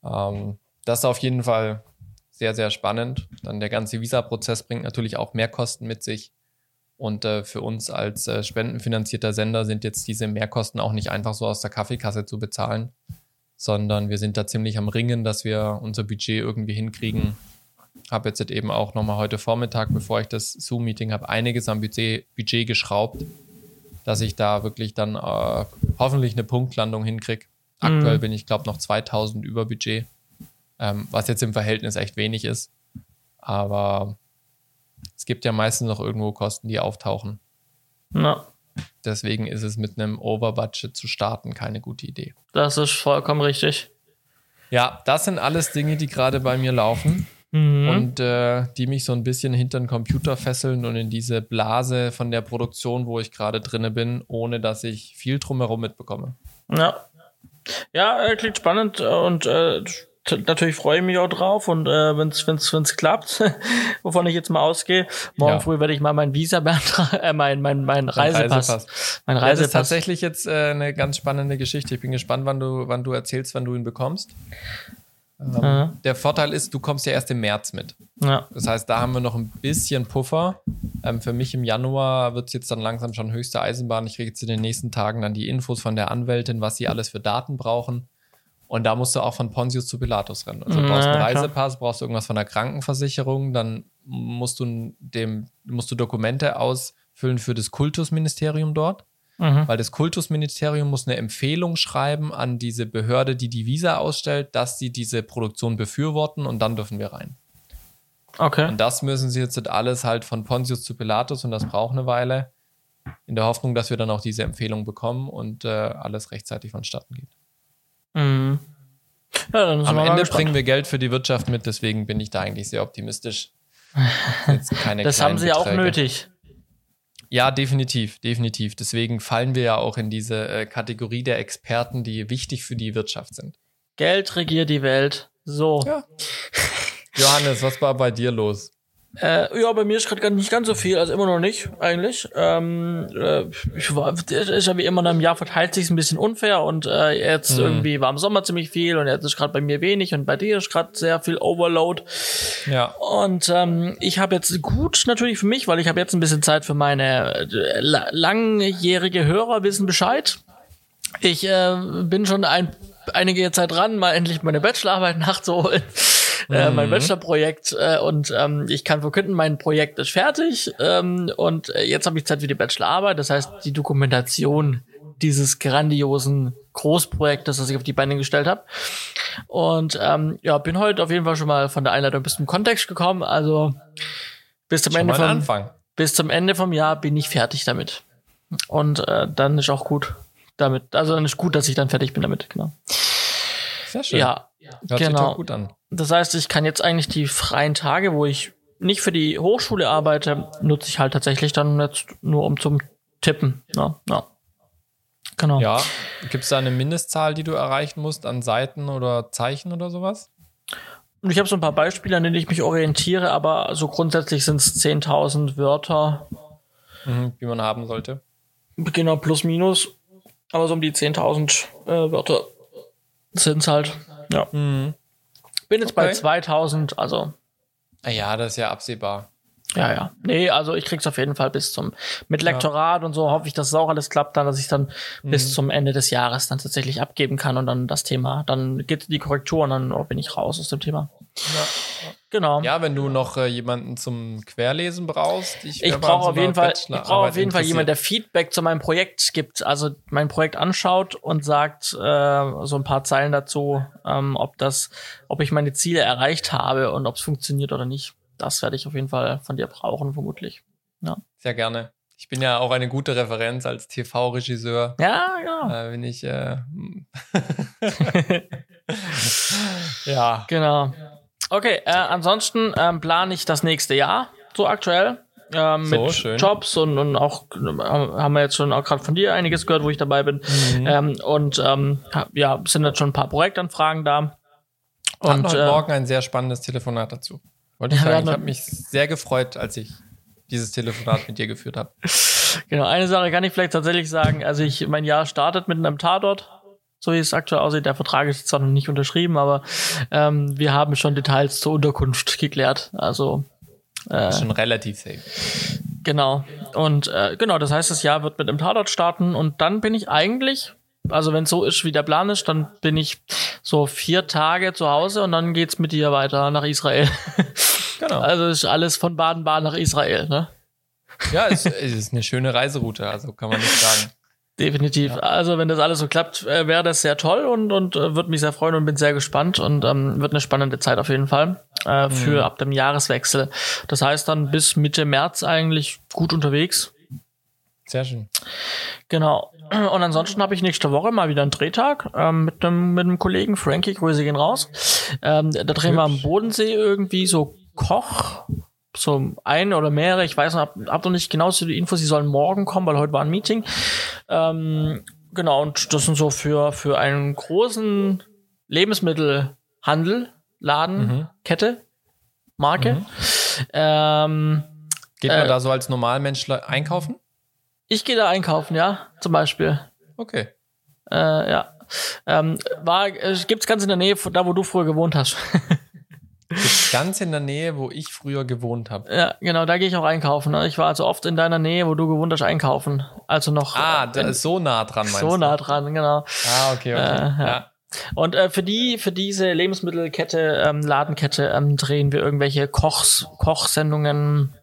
Ähm, das ist auf jeden Fall sehr, sehr spannend. Dann der ganze Visa-Prozess bringt natürlich auch mehr Kosten mit sich. Und äh, für uns als äh, spendenfinanzierter Sender sind jetzt diese Mehrkosten auch nicht einfach so aus der Kaffeekasse zu bezahlen, sondern wir sind da ziemlich am Ringen, dass wir unser Budget irgendwie hinkriegen. Habe jetzt eben auch nochmal heute Vormittag, bevor ich das Zoom-Meeting habe, einiges am Budget, Budget geschraubt, dass ich da wirklich dann äh, hoffentlich eine Punktlandung hinkriege. Aktuell mhm. bin ich, glaube noch 2000 über Budget, ähm, was jetzt im Verhältnis echt wenig ist. Aber es gibt ja meistens noch irgendwo Kosten, die auftauchen. Na. Deswegen ist es mit einem Overbudget zu starten keine gute Idee. Das ist vollkommen richtig. Ja, das sind alles Dinge, die gerade bei mir laufen mhm. und äh, die mich so ein bisschen hinter den Computer fesseln und in diese Blase von der Produktion, wo ich gerade drinne bin, ohne dass ich viel drumherum mitbekomme. Ja. Ja, äh, klingt spannend und äh, natürlich freue ich mich auch drauf und äh, wenn es wenn's, wenn's klappt, wovon ich jetzt mal ausgehe, morgen ja. früh werde ich mal mein Visa beantragen, äh, mein, mein, mein Reisepass. Reisepass. Mein Reisepass. das ist tatsächlich jetzt äh, eine ganz spannende Geschichte. Ich bin gespannt, wann du, wann du erzählst, wann du ihn bekommst. Ähm, ja. Der Vorteil ist, du kommst ja erst im März mit. Ja. Das heißt, da haben wir noch ein bisschen Puffer. Ähm, für mich im Januar wird es jetzt dann langsam schon höchste Eisenbahn. Ich kriege jetzt in den nächsten Tagen dann die Infos von der Anwältin, was sie alles für Daten brauchen. Und da musst du auch von Pontius zu Pilatus rennen. Also du brauchst einen Reisepass, brauchst du irgendwas von der Krankenversicherung, dann musst du dem, musst du Dokumente ausfüllen für das Kultusministerium dort. Mhm. Weil das Kultusministerium muss eine Empfehlung schreiben an diese Behörde, die die Visa ausstellt, dass sie diese Produktion befürworten und dann dürfen wir rein. Okay. Und das müssen sie jetzt alles halt von Pontius zu Pilatus und das braucht eine Weile. In der Hoffnung, dass wir dann auch diese Empfehlung bekommen und äh, alles rechtzeitig vonstatten geht. Mhm. Ja, Am Ende bringen wir Geld für die Wirtschaft mit, deswegen bin ich da eigentlich sehr optimistisch. das haben sie ja auch nötig. Ja, definitiv, definitiv. Deswegen fallen wir ja auch in diese äh, Kategorie der Experten, die wichtig für die Wirtschaft sind. Geld regiert die Welt. So. Ja. Johannes, was war bei dir los? Äh, ja, bei mir ist gerade nicht ganz so viel, also immer noch nicht, eigentlich. Ähm, äh, ich war, ist ja wie immer im Jahr verteilt sich ein bisschen unfair und äh, jetzt mhm. irgendwie war im Sommer ziemlich viel und jetzt ist gerade bei mir wenig und bei dir ist gerade sehr viel Overload. Ja. Und ähm, ich habe jetzt gut natürlich für mich, weil ich habe jetzt ein bisschen Zeit für meine äh, langjährige Hörer wissen Bescheid. Ich äh, bin schon ein, einige Zeit dran, mal endlich meine Bachelorarbeit nachzuholen äh, mein mhm. Bachelorprojekt äh, und ähm, ich kann verkünden, mein Projekt ist fertig ähm, und äh, jetzt habe ich Zeit für die Bachelorarbeit. Das heißt, die Dokumentation dieses grandiosen Großprojektes, das ich auf die Beine gestellt habe. Und ähm, ja, bin heute auf jeden Fall schon mal von der Einleitung bis zum Kontext gekommen. Also bis zum Ende vom Anfang. bis zum Ende vom Jahr bin ich fertig damit. Und äh, dann ist auch gut damit. Also dann ist gut, dass ich dann fertig bin damit. Genau. Sehr schön. Ja, Hört genau. gut an. Das heißt, ich kann jetzt eigentlich die freien Tage, wo ich nicht für die Hochschule arbeite, nutze ich halt tatsächlich dann jetzt nur um zum Tippen. Ja, ja. Genau. Ja, gibt es da eine Mindestzahl, die du erreichen musst an Seiten oder Zeichen oder sowas? Ich habe so ein paar Beispiele, an denen ich mich orientiere, aber so grundsätzlich sind es 10.000 Wörter. Mhm, die man haben sollte. Genau, plus minus. Aber so um die 10.000 äh, Wörter sind es halt. Ja. Mhm. Bin jetzt okay. bei 2000, also. Ja, das ist ja absehbar. Ja, ja. Nee, also ich krieg's auf jeden Fall bis zum, mit Lektorat ja. und so hoffe ich, dass es auch alles klappt, dann, dass ich dann mhm. bis zum Ende des Jahres dann tatsächlich abgeben kann und dann das Thema, dann geht die Korrektur und dann bin ich raus aus dem Thema. Ja. Genau. Ja, wenn du noch äh, jemanden zum Querlesen brauchst. Ich, ich brauche auf jeden Fall, ich brauche auf jeden Fall jemanden, der Feedback zu meinem Projekt gibt, also mein Projekt anschaut und sagt äh, so ein paar Zeilen dazu, ähm, ob das, ob ich meine Ziele erreicht habe und ob es funktioniert oder nicht das werde ich auf jeden Fall von dir brauchen, vermutlich. Ja. Sehr gerne. Ich bin ja auch eine gute Referenz als TV-Regisseur. Ja, ja. Äh, bin ich. Äh, ja. Genau. Okay, äh, ansonsten ähm, plane ich das nächste Jahr, so aktuell. ähm, So, mit schön. Jobs und, und auch ähm, haben wir jetzt schon auch gerade von dir einiges gehört, wo ich dabei bin. Mhm. Ähm, und ähm, ja, sind jetzt schon ein paar Projektanfragen da. Und heute äh, Morgen ein sehr spannendes Telefonat dazu. Wollte ich Ja, sagen, ich habe mich sehr gefreut, als ich dieses Telefonat mit dir geführt habe. Genau, eine Sache kann ich vielleicht tatsächlich sagen. Also ich, mein Jahr startet mit einem Tatort, so wie es aktuell aussieht. Der Vertrag ist zwar noch nicht unterschrieben, aber ähm, wir haben schon Details zur Unterkunft geklärt. Also äh, Ist schon relativ safe. genau. Und äh, genau, das heißt, das Jahr wird mit einem Tatort starten und dann bin ich eigentlich, also wenn es so ist, wie der Plan ist, dann bin ich so vier Tage zu Hause und dann geht's mit dir weiter nach Israel. Genau. Also ist alles von Baden-Baden nach Israel, ne? Ja, es, es ist eine schöne Reiseroute, also kann man nicht sagen. Definitiv. Also wenn das alles so klappt, äh, wäre das sehr toll und und äh, würde mich sehr freuen und bin sehr gespannt und ähm, wird eine spannende Zeit auf jeden Fall äh, für Mhm. ab dem Jahreswechsel. Das heißt dann bis Mitte März eigentlich gut unterwegs. Sehr schön. Genau. Und ansonsten habe ich nächste Woche mal wieder einen Drehtag ähm, mit einem mit einem Kollegen Frankie, Grüße gehen raus. Ähm, da drehen wir am Hübsch. Bodensee irgendwie so Koch, so ein oder mehrere, ich weiß noch, hab, hab noch nicht genau so die Infos, sie sollen morgen kommen, weil heute war ein Meeting. Ähm, genau, und das sind so für, für einen großen Lebensmittelhandel, Laden, Mhm. Kette, Marke. Ähm, Geht Äh, man da so als Normalmensch einkaufen? Ich gehe da einkaufen, ja, zum Beispiel. Okay. Äh, ja. Ähm, war, äh, gibt's ganz in der Nähe da, wo du früher gewohnt hast. Ist ganz in der Nähe, wo ich früher gewohnt habe. ja, genau, da gehe ich auch einkaufen. ne? Ich war also oft in deiner Nähe, wo du gewohnt hast, einkaufen. Also noch Ah, äh, da ist so nah dran, meinst so du? nah dran, genau. Ah, okay, okay. Äh, ja. ja. Und äh, für die, für diese Lebensmittelkette, ähm, Ladenkette ähm, drehen wir irgendwelche Kochs, Kochsendungen.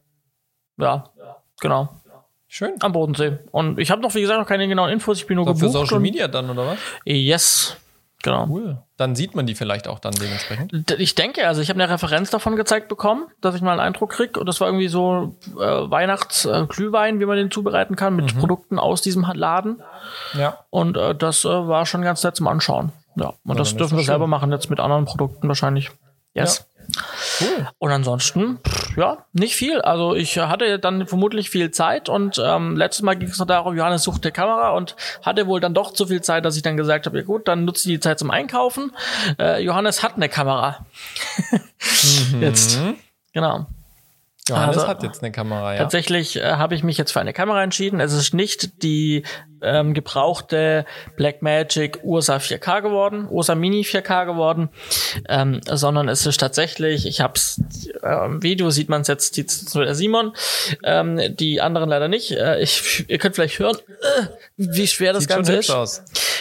Ja, genau. Schön. Am Bodensee. Und ich habe noch, wie gesagt, noch keine genauen Infos. Ich bin nur So für gebucht. Social und- Media dann, oder was? Yes. Genau. Cool. Dann sieht man die vielleicht auch dann dementsprechend. Ich denke, also ich habe eine Referenz davon gezeigt bekommen, dass ich mal einen Eindruck krieg. Und das war irgendwie so äh, Weihnachtsglühwein, wie man den zubereiten kann, mit Produkten aus diesem Laden. Ja. Und äh, das äh, war schon ganz nett zum Anschauen. Ja, und das dann ist dürfen wir das selber schön. machen, jetzt mit anderen Produkten wahrscheinlich. Yes. Cool. Und ansonsten, pff, ja, nicht viel. Also ich hatte dann vermutlich viel Zeit und ähm, letztes Mal ging es noch darum, Johannes sucht eine Kamera und hatte wohl dann doch zu viel Zeit, dass ich dann gesagt habe, ja gut, dann nutze ich die Zeit zum Einkaufen. Äh, Johannes hat eine Kamera. Jetzt. Mhm. Genau. Johannes Also- hat jetzt eine Kamera, ja. Tatsächlich äh, habe ich mich jetzt für eine Kamera entschieden. Es ist nicht die ähm, gebrauchte Blackmagic Ursa 4K geworden, Ursa Mini 4K geworden, ähm, sondern es ist tatsächlich, ich habe es äh, im Video sieht man es jetzt, die, der Simon, ähm, die anderen leider nicht. Äh, ich, ihr könnt vielleicht hören, äh, wie schwer das Sieht Ganze ist.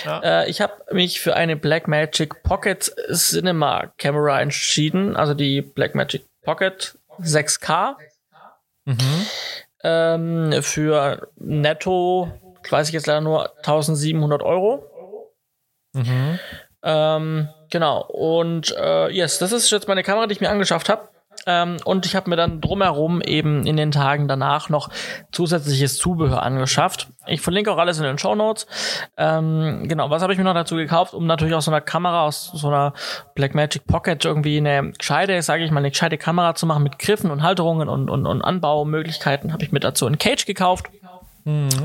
Ja. Äh, ich habe mich für eine Blackmagic Pocket Cinema Camera entschieden, also die Blackmagic Pocket 6K. Mhm. Ähm, für netto, weiß ich jetzt leider nur 1700 Euro. Mhm. Ähm, genau. Und äh, yes, das ist jetzt meine Kamera, die ich mir angeschafft habe. Ähm, und ich habe mir dann drumherum eben in den Tagen danach noch zusätzliches Zubehör angeschafft. Ich verlinke auch alles in den Show Notes. Ähm, genau, was habe ich mir noch dazu gekauft, um natürlich aus so einer Kamera, aus so einer Blackmagic Pocket irgendwie eine gescheite, sage ich mal, eine gescheite Kamera zu machen mit Griffen und Halterungen und, und, und Anbaumöglichkeiten, habe ich mir dazu ein Cage gekauft.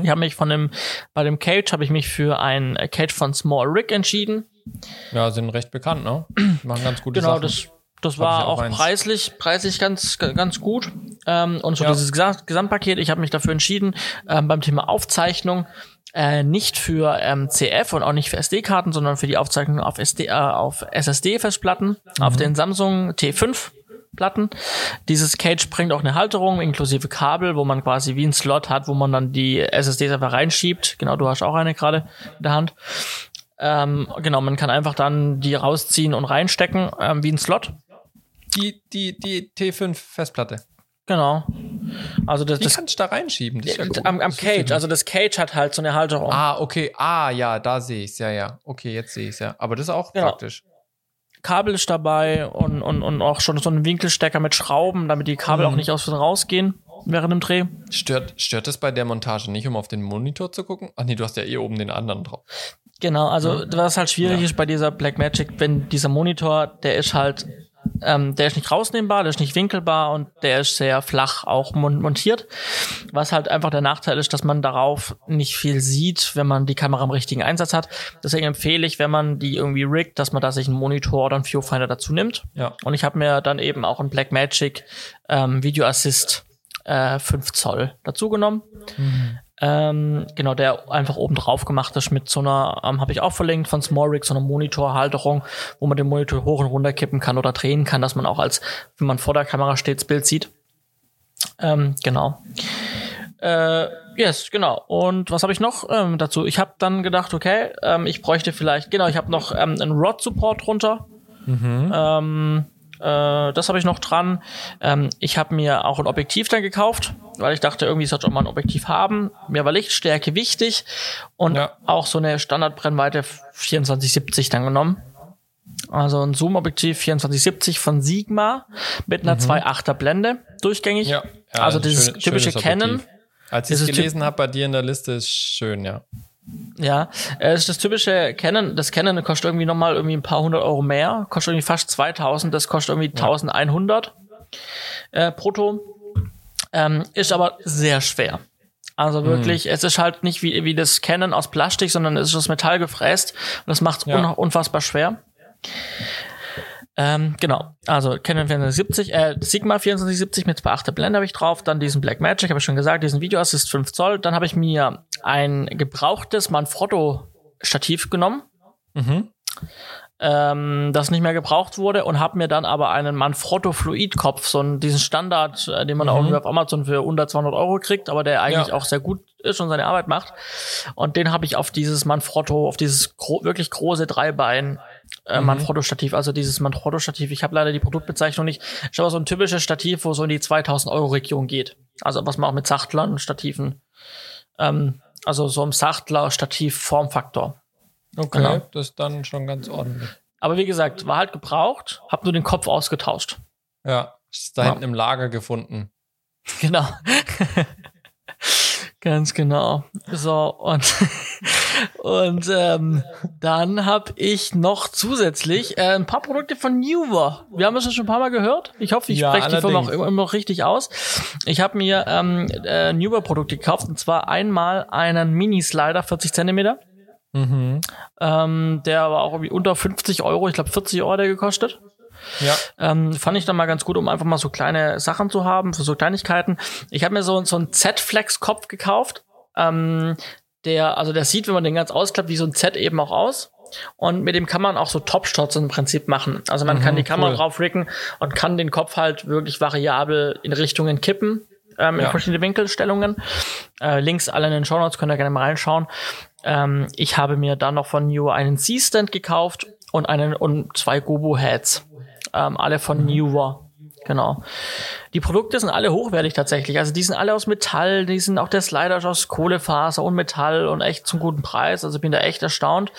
Ich habe mich von dem, bei dem Cage habe ich mich für ein Cage von Small Rig entschieden. Ja, sind recht bekannt, ne? Machen ganz gute Genau, Sachen. das, das war auch auch preislich, preislich ganz, ganz gut. Ähm, und so Ja. dieses Gesa- Gesamtpaket, ich habe mich dafür entschieden, ähm, beim Thema Aufzeichnung äh, nicht für ähm, CF und auch nicht für SD-Karten, sondern für die Aufzeichnung auf, SD, äh, auf SSD-Festplatten, auf Mhm. den Samsung T5. Platten. Dieses Cage bringt auch eine Halterung inklusive Kabel, wo man quasi wie ein Slot hat, wo man dann die SSDs einfach reinschiebt. Genau, du hast auch eine gerade in der Hand. Ähm, genau, man kann einfach dann die rausziehen und reinstecken, ähm, wie ein Slot. Die, die, die T5-Festplatte. Genau. Also das, Die das kannst du da reinschieben. Das ja gut. am, am Cage, also das Cage hat halt so eine Halterung. Ah, okay. Ah, ja, da sehe ich es. Ja, ja. Okay, jetzt sehe ich es ja. Aber das ist auch Genau. praktisch. Kabel ist dabei und, und, und auch schon so ein Winkelstecker mit Schrauben, damit die Kabel Mhm. auch nicht aus und rausgehen während dem Dreh. Stört, stört das bei der Montage nicht, um auf den Monitor zu gucken? Ach nee, du hast ja eh oben den anderen drauf. Genau, also was halt schwierig Ja. ist bei dieser Blackmagic, wenn dieser Monitor, der ist halt ähm, der ist nicht rausnehmbar, der ist nicht winkelbar und der ist sehr flach auch mon montiert. Was halt einfach der Nachteil ist, dass man darauf nicht viel sieht, wenn man die Kamera im richtigen Einsatz hat. Deswegen empfehle ich, wenn man die irgendwie riggt, dass man da sich einen Monitor oder einen Viewfinder dazu nimmt. Ja. Und ich habe mir dann eben auch einen Blackmagic ähm, Video Assist äh, 5 Zoll dazu genommen. Ähm, genau, der einfach oben drauf gemacht ist mit so einer, ähm, habe ich auch verlinkt, von Smallrig, so einer Monitorhalterung, wo man den Monitor hoch und runter kippen kann oder drehen kann, dass man auch als, wenn man vor der Kamera steht, das Bild sieht. Ähm, genau. Äh, yes, genau. Und was habe ich noch ähm, dazu? Ich habe dann gedacht, okay, ähm, ich bräuchte vielleicht, genau, ich habe noch ähm, einen Rod-Support drunter. Ähm, äh, das habe ich noch dran. Ähm, ich habe mir auch ein Objektiv dann gekauft, weil ich dachte, irgendwie sollte mal ein Objektiv haben. Mir war Lichtstärke wichtig und Ja. auch so eine Standardbrennweite 2470 dann genommen. Also ein Zoom-Objektiv 2470 von Sigma mit einer 2.8er Blende durchgängig. Mhm. Ja. ja also dieses schön- typische Canon. Als ich es gelesen habe bei dir in der Liste, ist schön, ja. Ja, äh, es ist das typische Canon. Das Canon kostet irgendwie nochmal irgendwie ein paar hundert Euro mehr. Kostet irgendwie fast 2000. Das kostet irgendwie 1100 äh, brutto. Ähm, ist aber sehr schwer. Also wirklich, es ist halt nicht wie, wie das Canon aus Plastik, sondern es ist aus Metall gefräst. Und das macht es Ja. un unfassbar schwer. Ähm, genau, also Canon 2470, äh, Sigma 2470 mit 2.8er Blende habe ich drauf, dann diesen Blackmagic, habe ich schon gesagt, diesen Video Assist 5 Zoll, dann habe ich mir ein gebrauchtes Manfrotto Stativ genommen, Mhm. Ähm, das nicht mehr gebraucht wurde und habe mir dann aber einen Manfrotto Fluidkopf, so einen, diesen Standard, äh, den man auch irgendwie auf Amazon für unter 200 Euro kriegt, aber der eigentlich Ja. auch sehr gut ist und seine Arbeit macht. Und den habe ich auf dieses Manfrotto, auf dieses gro wirklich große Dreibein äh, Manfrotto-Stativ, also dieses Manfrotto-Stativ. Ich habe leider die Produktbezeichnung nicht. Ist aber so ein typisches Stativ, wo so in die 2000 Euro Region geht. Also was man auch mit Sachtlern und Stativen, ähm, also so im Sachtler-Stativ-Formfaktor. Okay, Genau. das ist dann schon ganz ordentlich. Aber wie gesagt, war halt gebraucht, hab nur den Kopf ausgetauscht. Ja, ist da Ja. hinten im Lager gefunden. Genau. Ganz genau. So, und, und ähm, dann habe ich noch zusätzlich äh, ein paar Produkte von Newer. Wir haben das schon ein paar Mal gehört. Ich hoffe, ich Ja, spreche die Firma auch immer noch richtig aus. Ich habe mir ähm, äh, Newer-Produkte gekauft, und zwar einmal einen Mini-Slider, 40 Zentimeter. Mhm. Ähm, der war auch irgendwie unter 50 Euro, ich glaube 40 Euro hat der gekostet. Ja. Ähm, fand ich dann mal ganz gut, um einfach mal so kleine Sachen zu haben, für so Kleinigkeiten. Ich habe mir so, so einen Z-Flex-Kopf gekauft. Ähm, der, also der sieht, wenn man den ganz ausklappt, wie so ein Z eben auch aus. Und mit dem kann man auch so Top-Shots im Prinzip machen. Also man kann die Kamera cool. drauf riggen und kann den Kopf halt wirklich variabel in Richtungen kippen. Ähm, in Ja. verschiedene Winkelstellungen. Äh, Links alle in den Show Notes, könnt ihr gerne mal reinschauen. Ähm, ich habe mir dann noch von Newer einen C-Stand gekauft und einen und zwei Gobo-Heads. Ähm, alle von Newer. Genau. Die Produkte sind alle hochwertig tatsächlich. Also die sind alle aus Metall, die sind auch der Slider aus Kohlefaser und Metall und echt zum guten Preis. Also bin da echt erstaunt.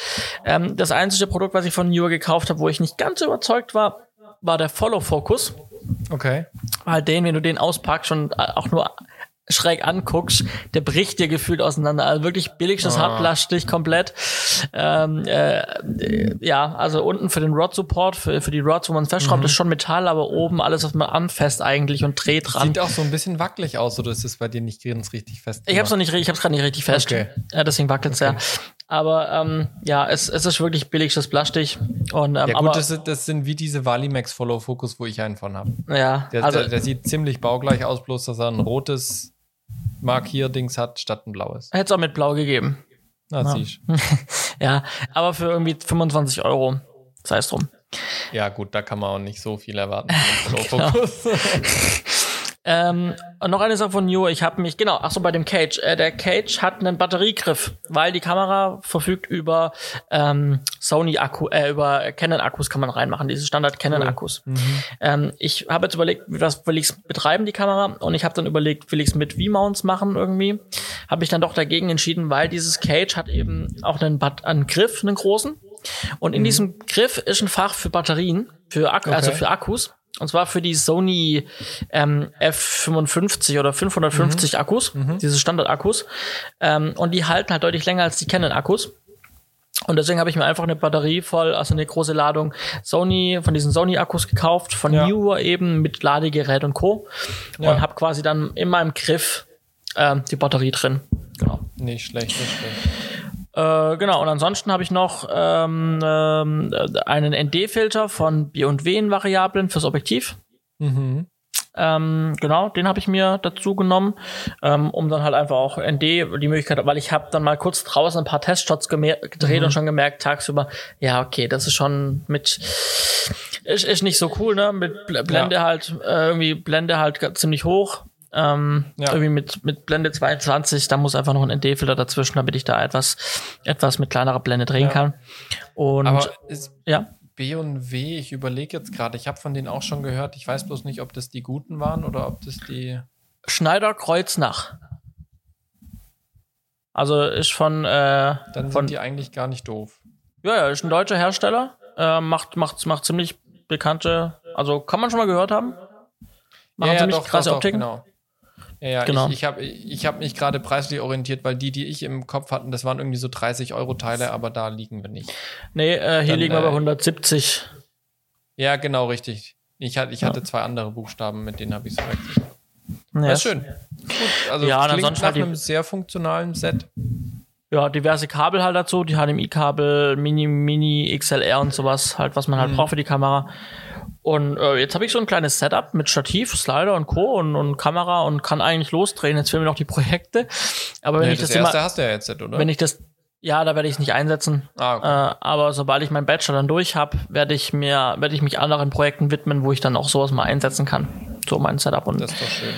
Ähm, das einzige Produkt, was ich von Newer gekauft habe, wo ich nicht ganz überzeugt war, war der Follow Focus. Okay. Weil den, wenn du den auspackst und äh, auch nur schräg anguckst, der bricht dir gefühlt auseinander. Also wirklich billigstes Ah. Hartplastik komplett. Ähm, äh, äh, ja, also unten für den Rod-Support, für, für die Rods, wo man festschraubt, ist schon Metall, aber oben alles, was man anfasst eigentlich und dreht dran. Sieht auch so ein bisschen wackelig aus, oder ist es bei dir nicht ganz richtig fest? Ich hab's noch nicht, ich hab's gerade nicht richtig fest. Okay. Ja, deswegen wackelt's ja. Aber ähm, ja, es, es ist wirklich billigstes Plastik. Und, ähm, Ja, gut, aber, das, sind- das sind wie diese Valimax Follow Focus, wo ich einen von habe. ja, Der, also der, der sieht ziemlich baugleich aus, bloß dass er ein rotes Markierdings hat statt ein blaues. hätte es auch mit Blau gegeben. Na, Ja. siehst Ja, aber für irgendwie 25 Euro. Sei es drum. Ja, gut, da kann man auch nicht so viel erwarten. Genau. Ähm, und noch eine Sache von New, ich habe mich, genau, ach so, bei dem Cage. Äh, der Cage hat einen Batteriegriff, weil die Kamera verfügt über ähm, Sony-Akku, äh, über Canon-Akkus kann man reinmachen, diese Standard-Canon-Akkus. Ähm, ich habe jetzt überlegt, was will ich betreiben, die Kamera, und ich habe dann überlegt, will ich es mit V-Mounts machen irgendwie. Habe ich dann doch dagegen entschieden, weil dieses Cage hat eben auch einen, Bat einen Griff, einen großen. Und in diesem Griff ist ein Fach für Batterien, für Akku, also Okay. für Akkus. Und zwar für die Sony ähm, F55 oder 550 Akkus, diese Standard-Akkus. Ähm, und die halten halt deutlich länger als die Canon-Akkus. Und deswegen habe ich mir einfach eine Batterie voll, also eine große Ladung Sony, von diesen Sony-Akkus gekauft, von Ja. Newer eben mit Ladegerät und Co. Ja. Und habe quasi dann in meinem Griff ähm, die Batterie drin. Genau. Nicht schlecht, nicht schlecht. Äh, genau, und ansonsten habe ich noch ähm, ähm, äh, einen ND-Filter von B&W in Variablen fürs Objektiv. Mhm. Ähm, genau, den habe ich mir dazu genommen, ähm, um dann halt einfach auch ND die Möglichkeit, weil ich habe dann mal kurz draußen ein paar Testshots gedreht und schon gemerkt tagsüber, ja okay, das ist schon mit ist, ist nicht so cool, ne? Mit Bl- Blende Ja. halt äh, irgendwie Blende halt ziemlich hoch. Ähm, Ja. Irgendwie mit, mit Blende 22, da muss einfach noch ein ND-Filter dazwischen, damit ich da etwas, etwas mit kleinerer Blende drehen Ja. kann. Und Aber ist ja, B und W, ich überlege jetzt gerade, ich habe von denen auch schon gehört, ich weiß bloß nicht, ob das die guten waren oder ob das die. Schneider Kreuznach. Also ist von, äh, Dann von sind die eigentlich gar nicht doof. ja, ja, ist ein deutscher Hersteller, äh, macht, macht, macht ziemlich bekannte, also kann man schon mal gehört haben. Machen ziemlich krasse Optiken. genau. Ja, ja, Genau. ich, ich habe ich hab mich gerade preislich orientiert, weil die, die ich im Kopf hatten, das waren irgendwie so 30 Euro Teile, aber da liegen wir nicht. Nee, äh, hier Dann, liegen wir bei äh, 170. Ja, genau, richtig. Ich, hatte- ich Ja. hatte zwei andere Buchstaben, mit denen habe ich es verwechselt. Ja, Ja, ist schön. Gut, also Ja, klingt nach halt einem sehr funktionalen Set. Ja, diverse Kabel halt dazu, die HDMI-Kabel, Mini, Mini, XLR und sowas, halt, was man halt Mhm. braucht für die Kamera. Und äh, jetzt habe ich so ein kleines Setup mit Stativ, Slider und Co. und, und Kamera und kann eigentlich losdrehen. Jetzt fehlen mir noch die Projekte. Aber wenn Ja, ich das, das erste immer, hast du ja jetzt, oder? wenn ich das, ja, da werde ich es nicht einsetzen. ah, Äh, okay. aber sobald ich meinen Bachelor dann durch habe, werde ich mir, werde ich mich anderen Projekten widmen, wo ich dann auch sowas mal einsetzen kann. So mein Setup und das ist doch schön.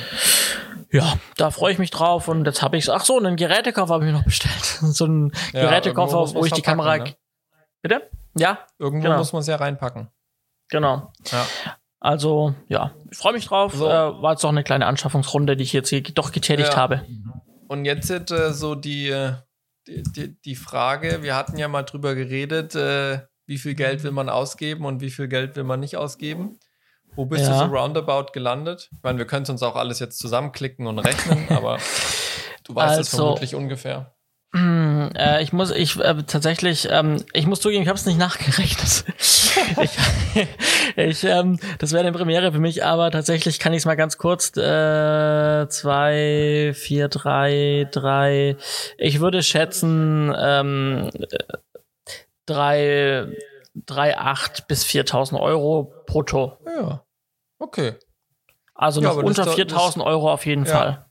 ja, da freue ich mich drauf und jetzt habe ich ach so, einen Gerätekoffer habe ich mir noch bestellt. so einen Ja, Gerätekoffer, wo ich die Kamera ne? Bitte? Ja, Irgendwo Genau. muss man es ja reinpacken. Genau. Ja. Also, ja, ich freue mich drauf. So. Äh, war jetzt doch eine kleine Anschaffungsrunde, die ich jetzt hier doch getätigt Ja. habe. Und jetzt äh, so die, äh, die, die, die Frage, wir hatten ja mal drüber geredet, äh, wie viel Geld will man ausgeben und wie viel Geld will man nicht ausgeben. Wo bist Ja. du so roundabout gelandet? Ich meine, wir können es uns auch alles jetzt zusammenklicken und rechnen, aber du weißt es Also- vermutlich ungefähr. Hm, äh, ich muss, ich äh, tatsächlich, ähm, ich muss zugeben, ich habe es nicht nachgerechnet. ich, ich, ähm, das wäre eine Premiere für mich, aber tatsächlich kann ich es mal ganz kurz. Äh, zwei, vier, drei, drei. Ich würde schätzen ähm, drei, drei, acht bis 4.000 Euro brutto. Ja. Okay. Also Ja, noch das unter ist doch- 4.000 Euro auf jeden Ja. Fall.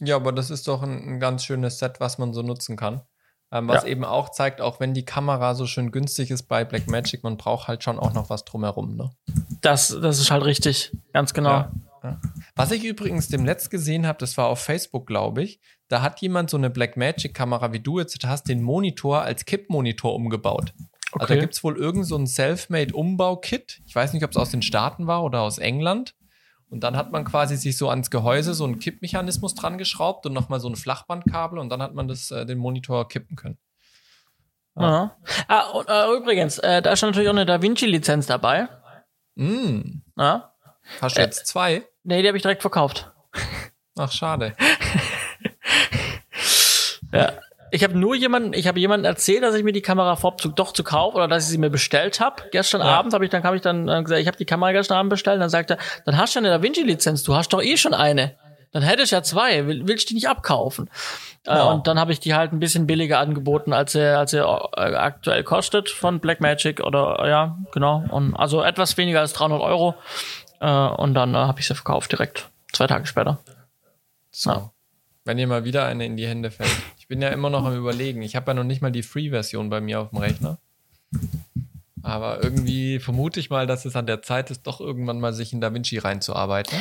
Ja, aber das ist doch ein, ein ganz schönes Set, was man so nutzen kann. Ähm, was Ja. eben auch zeigt, auch wenn die Kamera so schön günstig ist bei Blackmagic, man braucht halt schon auch noch was drumherum. Ne? Das, das ist halt richtig, ganz genau. Ja, ja. Was ich übrigens demnächst gesehen habe, das war auf Facebook, glaube ich, da hat jemand so eine Blackmagic-Kamera, wie du jetzt hast, den Monitor als Kippmonitor umgebaut. Also da Okay. gibt es wohl irgend so ein Selfmade-Umbau-Kit. Ich weiß nicht, ob es aus den Staaten war oder aus England. Und dann hat man quasi sich so ans Gehäuse so einen Kippmechanismus dran geschraubt und nochmal so ein Flachbandkabel und dann hat man das, äh, den Monitor kippen können. Ja. Ah, und, äh, übrigens, äh, da ist natürlich auch eine Da Vinci-Lizenz dabei. Mm. Ja? Hast du jetzt zwei? Nee, die habe ich direkt verkauft. Ach, schade. Ja. Ich habe nur jemanden, ich habe jemandem erzählt, dass ich mir die Kamera zu, doch zu kaufen oder dass ich sie mir bestellt habe. Gestern Ja. Abend habe ich dann kam ich dann äh, gesagt, ich habe die Kamera gestern Abend bestellt. Dann sagt er, dann hast du ja eine Da Vinci Lizenz, du hast doch eh schon eine. Dann hättest du ja zwei, will, willst du die nicht abkaufen? Äh, Ja. und dann habe ich die halt ein bisschen billiger angeboten, als sie als sie äh, aktuell kostet von Blackmagic oder äh, ja, genau. Und also etwas weniger als 300 Euro. Äh, und dann äh, habe ich sie verkauft direkt zwei Tage später. So. Ja. Wenn ihr mal wieder eine in die Hände fällt. Ich bin ja immer noch am Überlegen. Ich habe ja noch nicht mal die Free-Version bei mir auf dem Rechner. Aber irgendwie vermute ich mal, dass es an der Zeit ist, doch irgendwann mal sich in DaVinci reinzuarbeiten.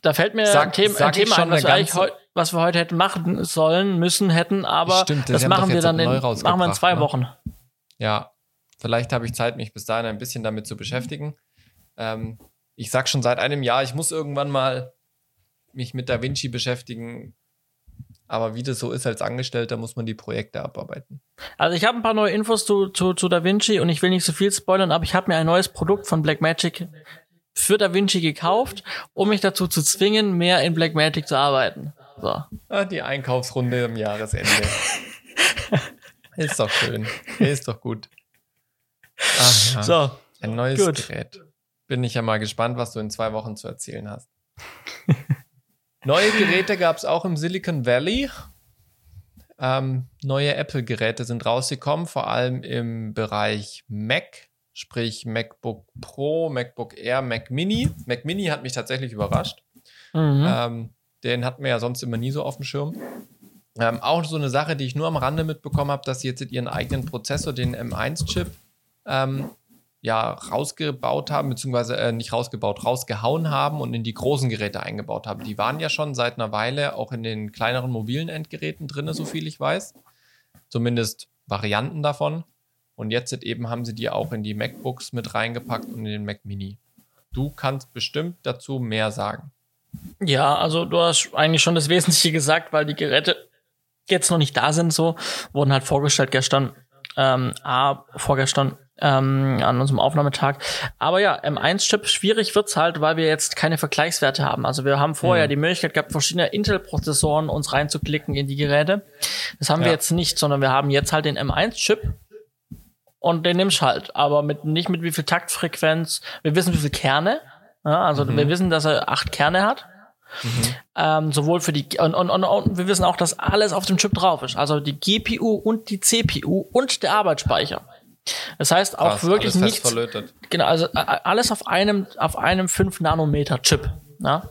Da fällt mir Sag- ein Thema, ein Thema schon ein, was wir, eigentlich was wir heute hätten machen sollen, müssen, hätten, aber Stimmt, das das machen wir dann in, machen wir in rausgebracht, zwei ne? Wochen. Ja, vielleicht habe ich Zeit, mich bis dahin ein bisschen damit zu beschäftigen. Ähm, ich sag schon seit einem Jahr, ich muss irgendwann mal mich mit DaVinci beschäftigen. Aber wie das so ist als Angestellter, muss man die Projekte abarbeiten. Also ich habe ein paar neue Infos zu, zu, zu DaVinci und ich will nicht so viel spoilern, aber ich habe mir ein neues Produkt von Blackmagic für DaVinci gekauft, um mich dazu zu zwingen, mehr in Blackmagic zu arbeiten. So. Ah, die Einkaufsrunde am Jahresende. Ist doch schön. Ist doch gut. Ach, ja. So, Ein neues Gut. Gerät. Bin ich ja mal gespannt, was du in zwei Wochen zu erzählen hast. Neue Geräte gab es auch im Silicon Valley. Ähm, neue Apple-Geräte sind rausgekommen, vor allem im Bereich Mac, sprich MacBook Pro, MacBook Air, Mac Mini. Mac Mini hat mich tatsächlich überrascht. mhm. Ähm, den hatten wir ja sonst immer nie so auf dem Schirm. Ähm, auch so eine Sache, die ich nur am Rande mitbekommen habe, dass sie jetzt ihren eigenen Prozessor, den M1-Chip, ähm, ja, rausgebaut haben, beziehungsweise äh, nicht rausgebaut, rausgehauen haben und in die großen Geräte eingebaut haben. Die waren ja schon seit einer Weile auch in den kleineren mobilen Endgeräten drin, so viel ich weiß. Zumindest Varianten davon. Und jetzt eben haben sie die auch in die MacBooks mit reingepackt und in den Mac Mini. Du kannst bestimmt dazu mehr sagen. Ja, also du hast eigentlich schon das Wesentliche gesagt, weil die Geräte jetzt noch nicht da sind, so wurden halt vorgestellt gestern, ähm, A, vorgestern ähm, an unserem Aufnahmetag. Aber ja, M1-Chip, schwierig wird's halt, weil wir jetzt keine Vergleichswerte haben. Also wir haben vorher Mhm. die Möglichkeit gehabt, verschiedene Intel-Prozessoren uns reinzuklicken in die Geräte. Das haben wir Ja. jetzt nicht, sondern wir haben jetzt halt den M1-Chip und den nimmst halt, aber mit nicht mit wie viel Taktfrequenz. Wir wissen, wie viel Kerne. Ja, also Mhm. wir wissen, dass er acht Kerne hat. Ähm, sowohl für die und, und, und, und wir wissen auch, dass alles auf dem Chip drauf ist. Also die GPU und die CPU und der Arbeitsspeicher. Das heißt auch Krass, wirklich alles nichts. verlötet. Genau, also alles auf einem auf einem 5 Nanometer Chip. Ja?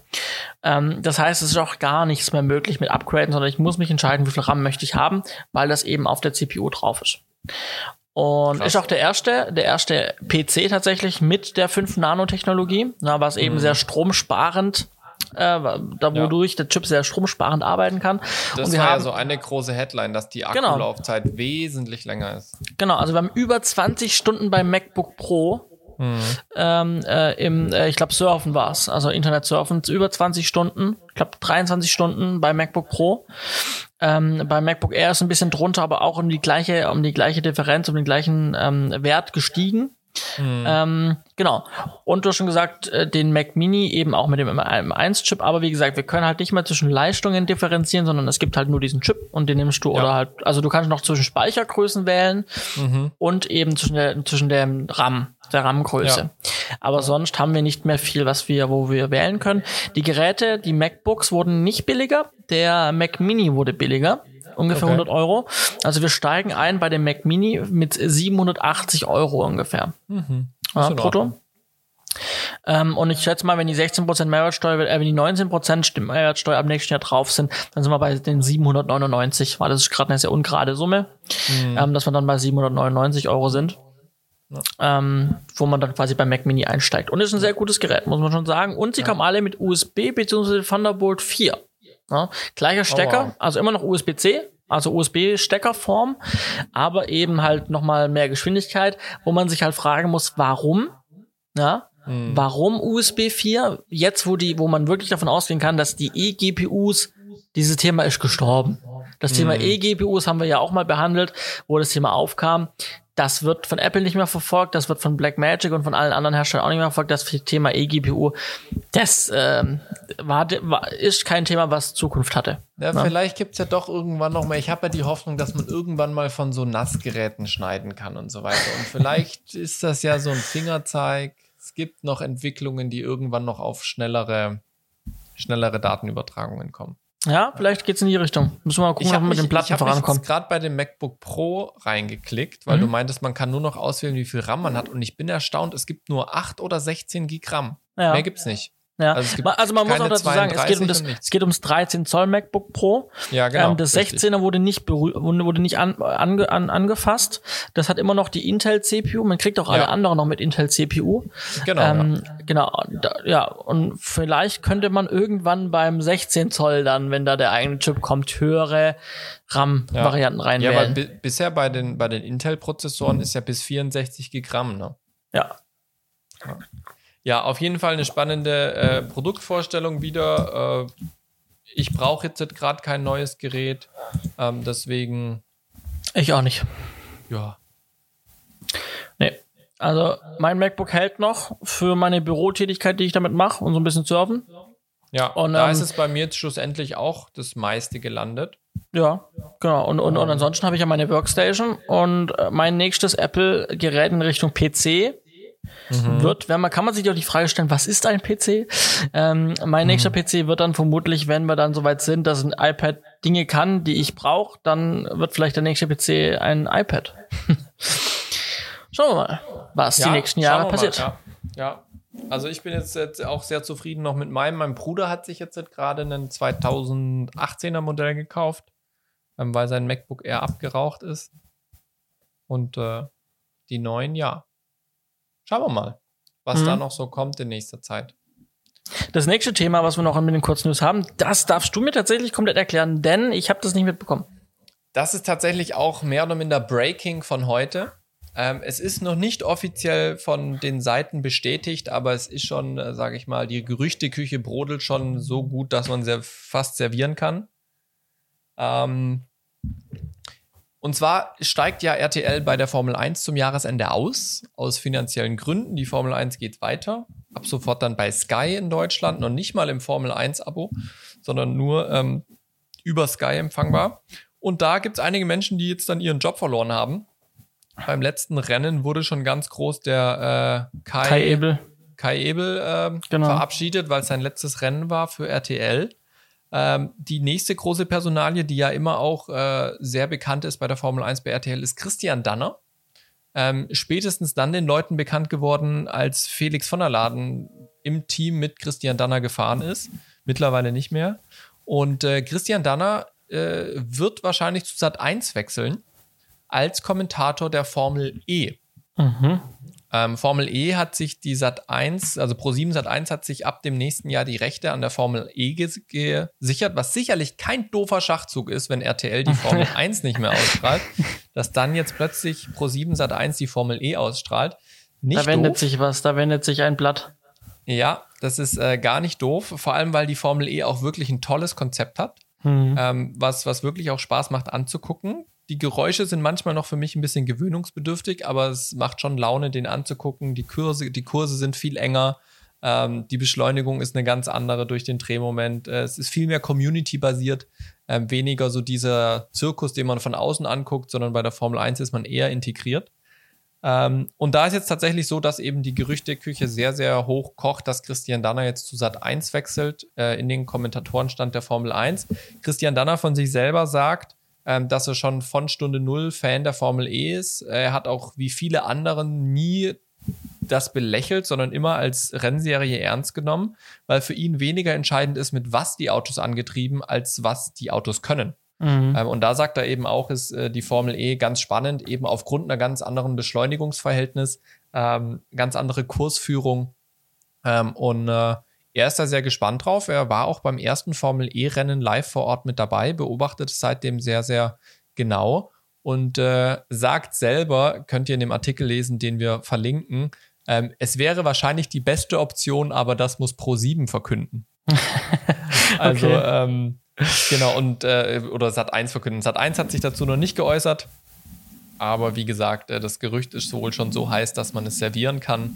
Ähm, das heißt, es ist auch gar nichts mehr möglich mit Upgraden, sondern ich muss mich entscheiden, wie viel RAM möchte ich haben, weil das eben auf der CPU drauf ist. Und Krass. ist auch der erste, der erste PC tatsächlich mit der 5 Nano Technologie, na, was eben sehr stromsparend, äh, da Mhm. Ja. wodurch der Chip sehr stromsparend arbeiten kann. Das Und wir war ja haben, so eine große Headline, dass die Genau. Akkulaufzeit wesentlich länger ist. genau, also wir haben über 20 Stunden beim MacBook Pro ähm, äh, im, äh, ich glaube, Surfen war's, also Internet surfen, über 20 Stunden, ich glaube 23 Stunden bei MacBook Pro. Ähm, bei MacBook Air ist ein bisschen drunter, aber auch um die gleiche, um die gleiche Differenz, um den gleichen ähm, Wert gestiegen. Ähm, genau. Und du hast schon gesagt, äh, den Mac Mini eben auch mit dem M1-Chip, aber wie gesagt, wir können halt nicht mehr zwischen Leistungen differenzieren, sondern es gibt halt nur diesen Chip und den nimmst du oder halt, also du kannst noch zwischen Speichergrößen wählen und eben zwischen der, zwischen dem RAM, der RAM-Größe. Ja. Aber sonst haben wir nicht mehr viel, was wir, wo wir wählen können. Die Geräte, die MacBooks wurden nicht billiger, der Mac Mini wurde billiger. Ungefähr Okay. 100 Euro. Also wir steigen ein bei dem Mac Mini mit 780 Euro ungefähr. Ja, Ist in brutto. Ähm, und ich schätze mal, wenn die 16% Mehrwertsteuer, äh, wenn die 19% Mehrwertsteuer am nächsten Jahr drauf sind, dann sind wir bei den 799, weil das ist gerade eine sehr ungerade Summe, ähm, dass wir dann bei 799 Euro sind. Ähm, wo man dann quasi beim Mac Mini einsteigt. Und ist ein sehr gutes Gerät, muss man schon sagen. Und sie kommen alle mit USB bzw. Thunderbolt 4. Ja, gleicher Stecker, wow. also immer noch USB-C, also USB-Steckerform, aber eben halt nochmal mehr Geschwindigkeit, wo man sich halt fragen muss, warum? Ja, warum USB 4? Jetzt, wo die, wo man wirklich davon ausgehen kann, dass die eGPUs, dieses Thema ist gestorben. Das Thema eGPUs haben wir ja auch mal behandelt, wo das Thema aufkam. Das wird von Apple nicht mehr verfolgt, das wird von Blackmagic und von allen anderen Herstellern auch nicht mehr verfolgt. Das Thema eGPU, das ähm, war, war, ist kein Thema, was Zukunft hatte. Ja, Ja. vielleicht gibt's ja doch irgendwann noch mal. Ich habe ja die Hoffnung, dass man irgendwann mal von so Nassgeräten schneiden kann und so weiter. Und vielleicht ist das ja so ein Fingerzeig. Es gibt noch Entwicklungen, die irgendwann noch auf schnellere, schnellere Datenübertragungen kommen. Ja, vielleicht geht's in die Richtung. Müssen wir mal gucken, Ich ob habe wir mit den ich Platten vorankommen. jetzt gerade bei dem MacBook Pro reingeklickt, weil Mhm. du meintest, man kann nur noch auswählen, wie viel RAM man hat. Und ich bin erstaunt, es gibt nur 8 oder 16 Gig RAM. Ja. Mehr gibt's nicht. Ja. Also Also, man muss auch dazu sagen, es geht, um 32 das, es geht ums 13 Zoll MacBook Pro. Ja, genau. ähm, das richtig. 16er wurde nicht wurde nicht an, ange, an, angefasst. Das hat immer noch die Intel CPU. Man kriegt auch alle Ja. anderen noch mit Intel CPU. Genau. ähm, Genau. Da, ja, und vielleicht könnte man irgendwann beim 16 Zoll dann, wenn da der eigene Chip kommt, höhere RAM-Varianten ja. ja, reinwählen. weil bi bisher bei den, bei den Intel-Prozessoren ist ja bis 64 Gig RAM, ne? ja. Ja, auf jeden Fall eine spannende äh, Produktvorstellung wieder. Äh, ich brauche jetzt gerade kein neues Gerät, ähm, deswegen, Ich auch nicht. ja. Nee. Also mein MacBook hält noch für meine Bürotätigkeit, die ich damit mache und so ein bisschen surfen. Ja, Und, da ähm, ist es bei mir jetzt schlussendlich auch das meiste gelandet. Ja, genau. Und, und, und ansonsten habe ich ja meine Workstation und äh, mein nächstes Apple-Gerät in Richtung PC wird, wenn man, kann man sich doch die Frage stellen, was ist ein PC? Ähm, mein nächster PC wird dann vermutlich, wenn wir dann soweit sind, dass ein iPad Dinge kann, die ich brauche, dann wird vielleicht der nächste PC ein iPad. Schauen wir mal, was die nächsten Jahre wir mal, passiert. Ja, ja. Also ich bin jetzt, jetzt auch sehr zufrieden noch mit meinem. Mein Bruder hat sich jetzt gerade einen 2018er Modell gekauft, ähm, weil sein MacBook Air abgeraucht ist. Und äh, die neuen, ja. Schauen wir mal, was Mhm. da noch so kommt in nächster Zeit. Das nächste Thema, was wir noch mit den Kurznews haben, das darfst du mir tatsächlich komplett erklären, denn ich habe das nicht mitbekommen. Das ist tatsächlich auch mehr oder minder Breaking von heute. Ähm, es ist noch nicht offiziell von den Seiten bestätigt, aber es ist schon, äh, sage ich mal, die Gerüchteküche brodelt schon so gut, dass man sehr fast servieren kann. Ähm, und zwar steigt ja RTL bei der Formel 1 zum Jahresende aus, aus finanziellen Gründen. Die Formel 1 geht weiter. Ab sofort dann bei Sky in Deutschland, noch nicht mal im Formel 1-Abo, sondern nur ähm, über Sky empfangbar. Und da gibt es einige Menschen, die jetzt dann ihren Job verloren haben. Beim letzten Rennen wurde schon ganz groß der äh, Kai, Kai Ebel. Kai Ebel ähm, Genau. verabschiedet, weil es sein letztes Rennen war für RTL. Ähm, die nächste große Personalie, die ja immer auch äh, sehr bekannt ist bei der Formel 1 bei RTL, ist Christian Danner. Ähm, spätestens dann den Leuten bekannt geworden, als Felix von der Laden im Team mit Christian Danner gefahren ist. Mittlerweile nicht mehr. Und äh, Christian Danner äh, wird wahrscheinlich zu Sat 1 wechseln als Kommentator der Formel E. Mhm. Ähm, Formel E hat sich die Sat 1, also Pro7 Sat 1 hat sich ab dem nächsten Jahr die Rechte an der Formel E ges- gesichert, was sicherlich kein doofer Schachzug ist, wenn RTL die Formel 1 nicht mehr ausstrahlt, dass dann jetzt plötzlich Pro7 Sat 1 die Formel E ausstrahlt. Nicht Da wendet doof. sich was, da wendet sich ein Blatt. Ja, das ist äh, gar nicht doof, vor allem weil die Formel E auch wirklich ein tolles Konzept hat, Hm. ähm, was, was wirklich auch Spaß macht anzugucken. Die Geräusche sind manchmal noch für mich ein bisschen gewöhnungsbedürftig, aber es macht schon Laune, den anzugucken. Die Kurse, die Kurse sind viel enger. Ähm, die Beschleunigung ist eine ganz andere durch den Drehmoment. Äh, es ist viel mehr Community-basiert, ähm, weniger so dieser Zirkus, den man von außen anguckt, sondern bei der Formel 1 ist man eher integriert. Ähm, und da ist jetzt tatsächlich so, dass eben die Gerüchteküche sehr, sehr hoch kocht, dass Christian Danner jetzt zu Sat 1 wechselt, äh, in den Kommentatorenstand der Formel 1. Christian Danner von sich selber sagt, ähm, dass er schon von Stunde Null Fan der Formel E ist. Er hat auch wie viele anderen nie das belächelt, sondern immer als Rennserie ernst genommen, weil für ihn weniger entscheidend ist, mit was die Autos angetrieben, als was die Autos können. Mhm. Ähm, und da sagt er eben auch, ist äh, die Formel E ganz spannend, eben aufgrund einer ganz anderen Beschleunigungsverhältnis, ähm, ganz andere Kursführung. Ähm, und äh, er ist da sehr gespannt drauf. Er war auch beim ersten Formel E-Rennen live vor Ort mit dabei, beobachtet es seitdem sehr, sehr genau und äh, sagt selber, könnt ihr in dem Artikel lesen, den wir verlinken, ähm, es wäre wahrscheinlich die beste Option, aber das muss Pro7 verkünden. also, Okay. ähm, genau, und äh, oder Sat 1 verkünden. Sat 1 hat sich dazu noch nicht geäußert. Aber wie gesagt, äh, das Gerücht ist wohl schon so heiß, dass man es servieren kann.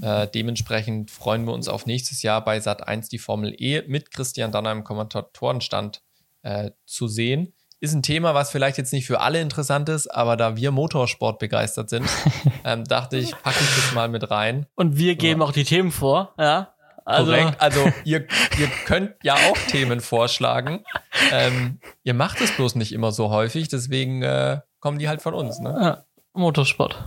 Äh, dementsprechend freuen wir uns auf nächstes Jahr bei Sat 1 die Formel E mit Christian Danner im Kommentatorenstand äh, zu sehen. Ist ein Thema, was vielleicht jetzt nicht für alle interessant ist, aber da wir Motorsport begeistert sind, ähm, dachte ich, packe ich das mal mit rein. Und wir geben auch die Themen vor, ja. Also, Korrekt. Also ihr, ihr könnt ja auch Themen vorschlagen. Ähm, ihr macht es bloß nicht immer so häufig, deswegen äh, kommen die halt von uns. Ne? ja, Motorsport.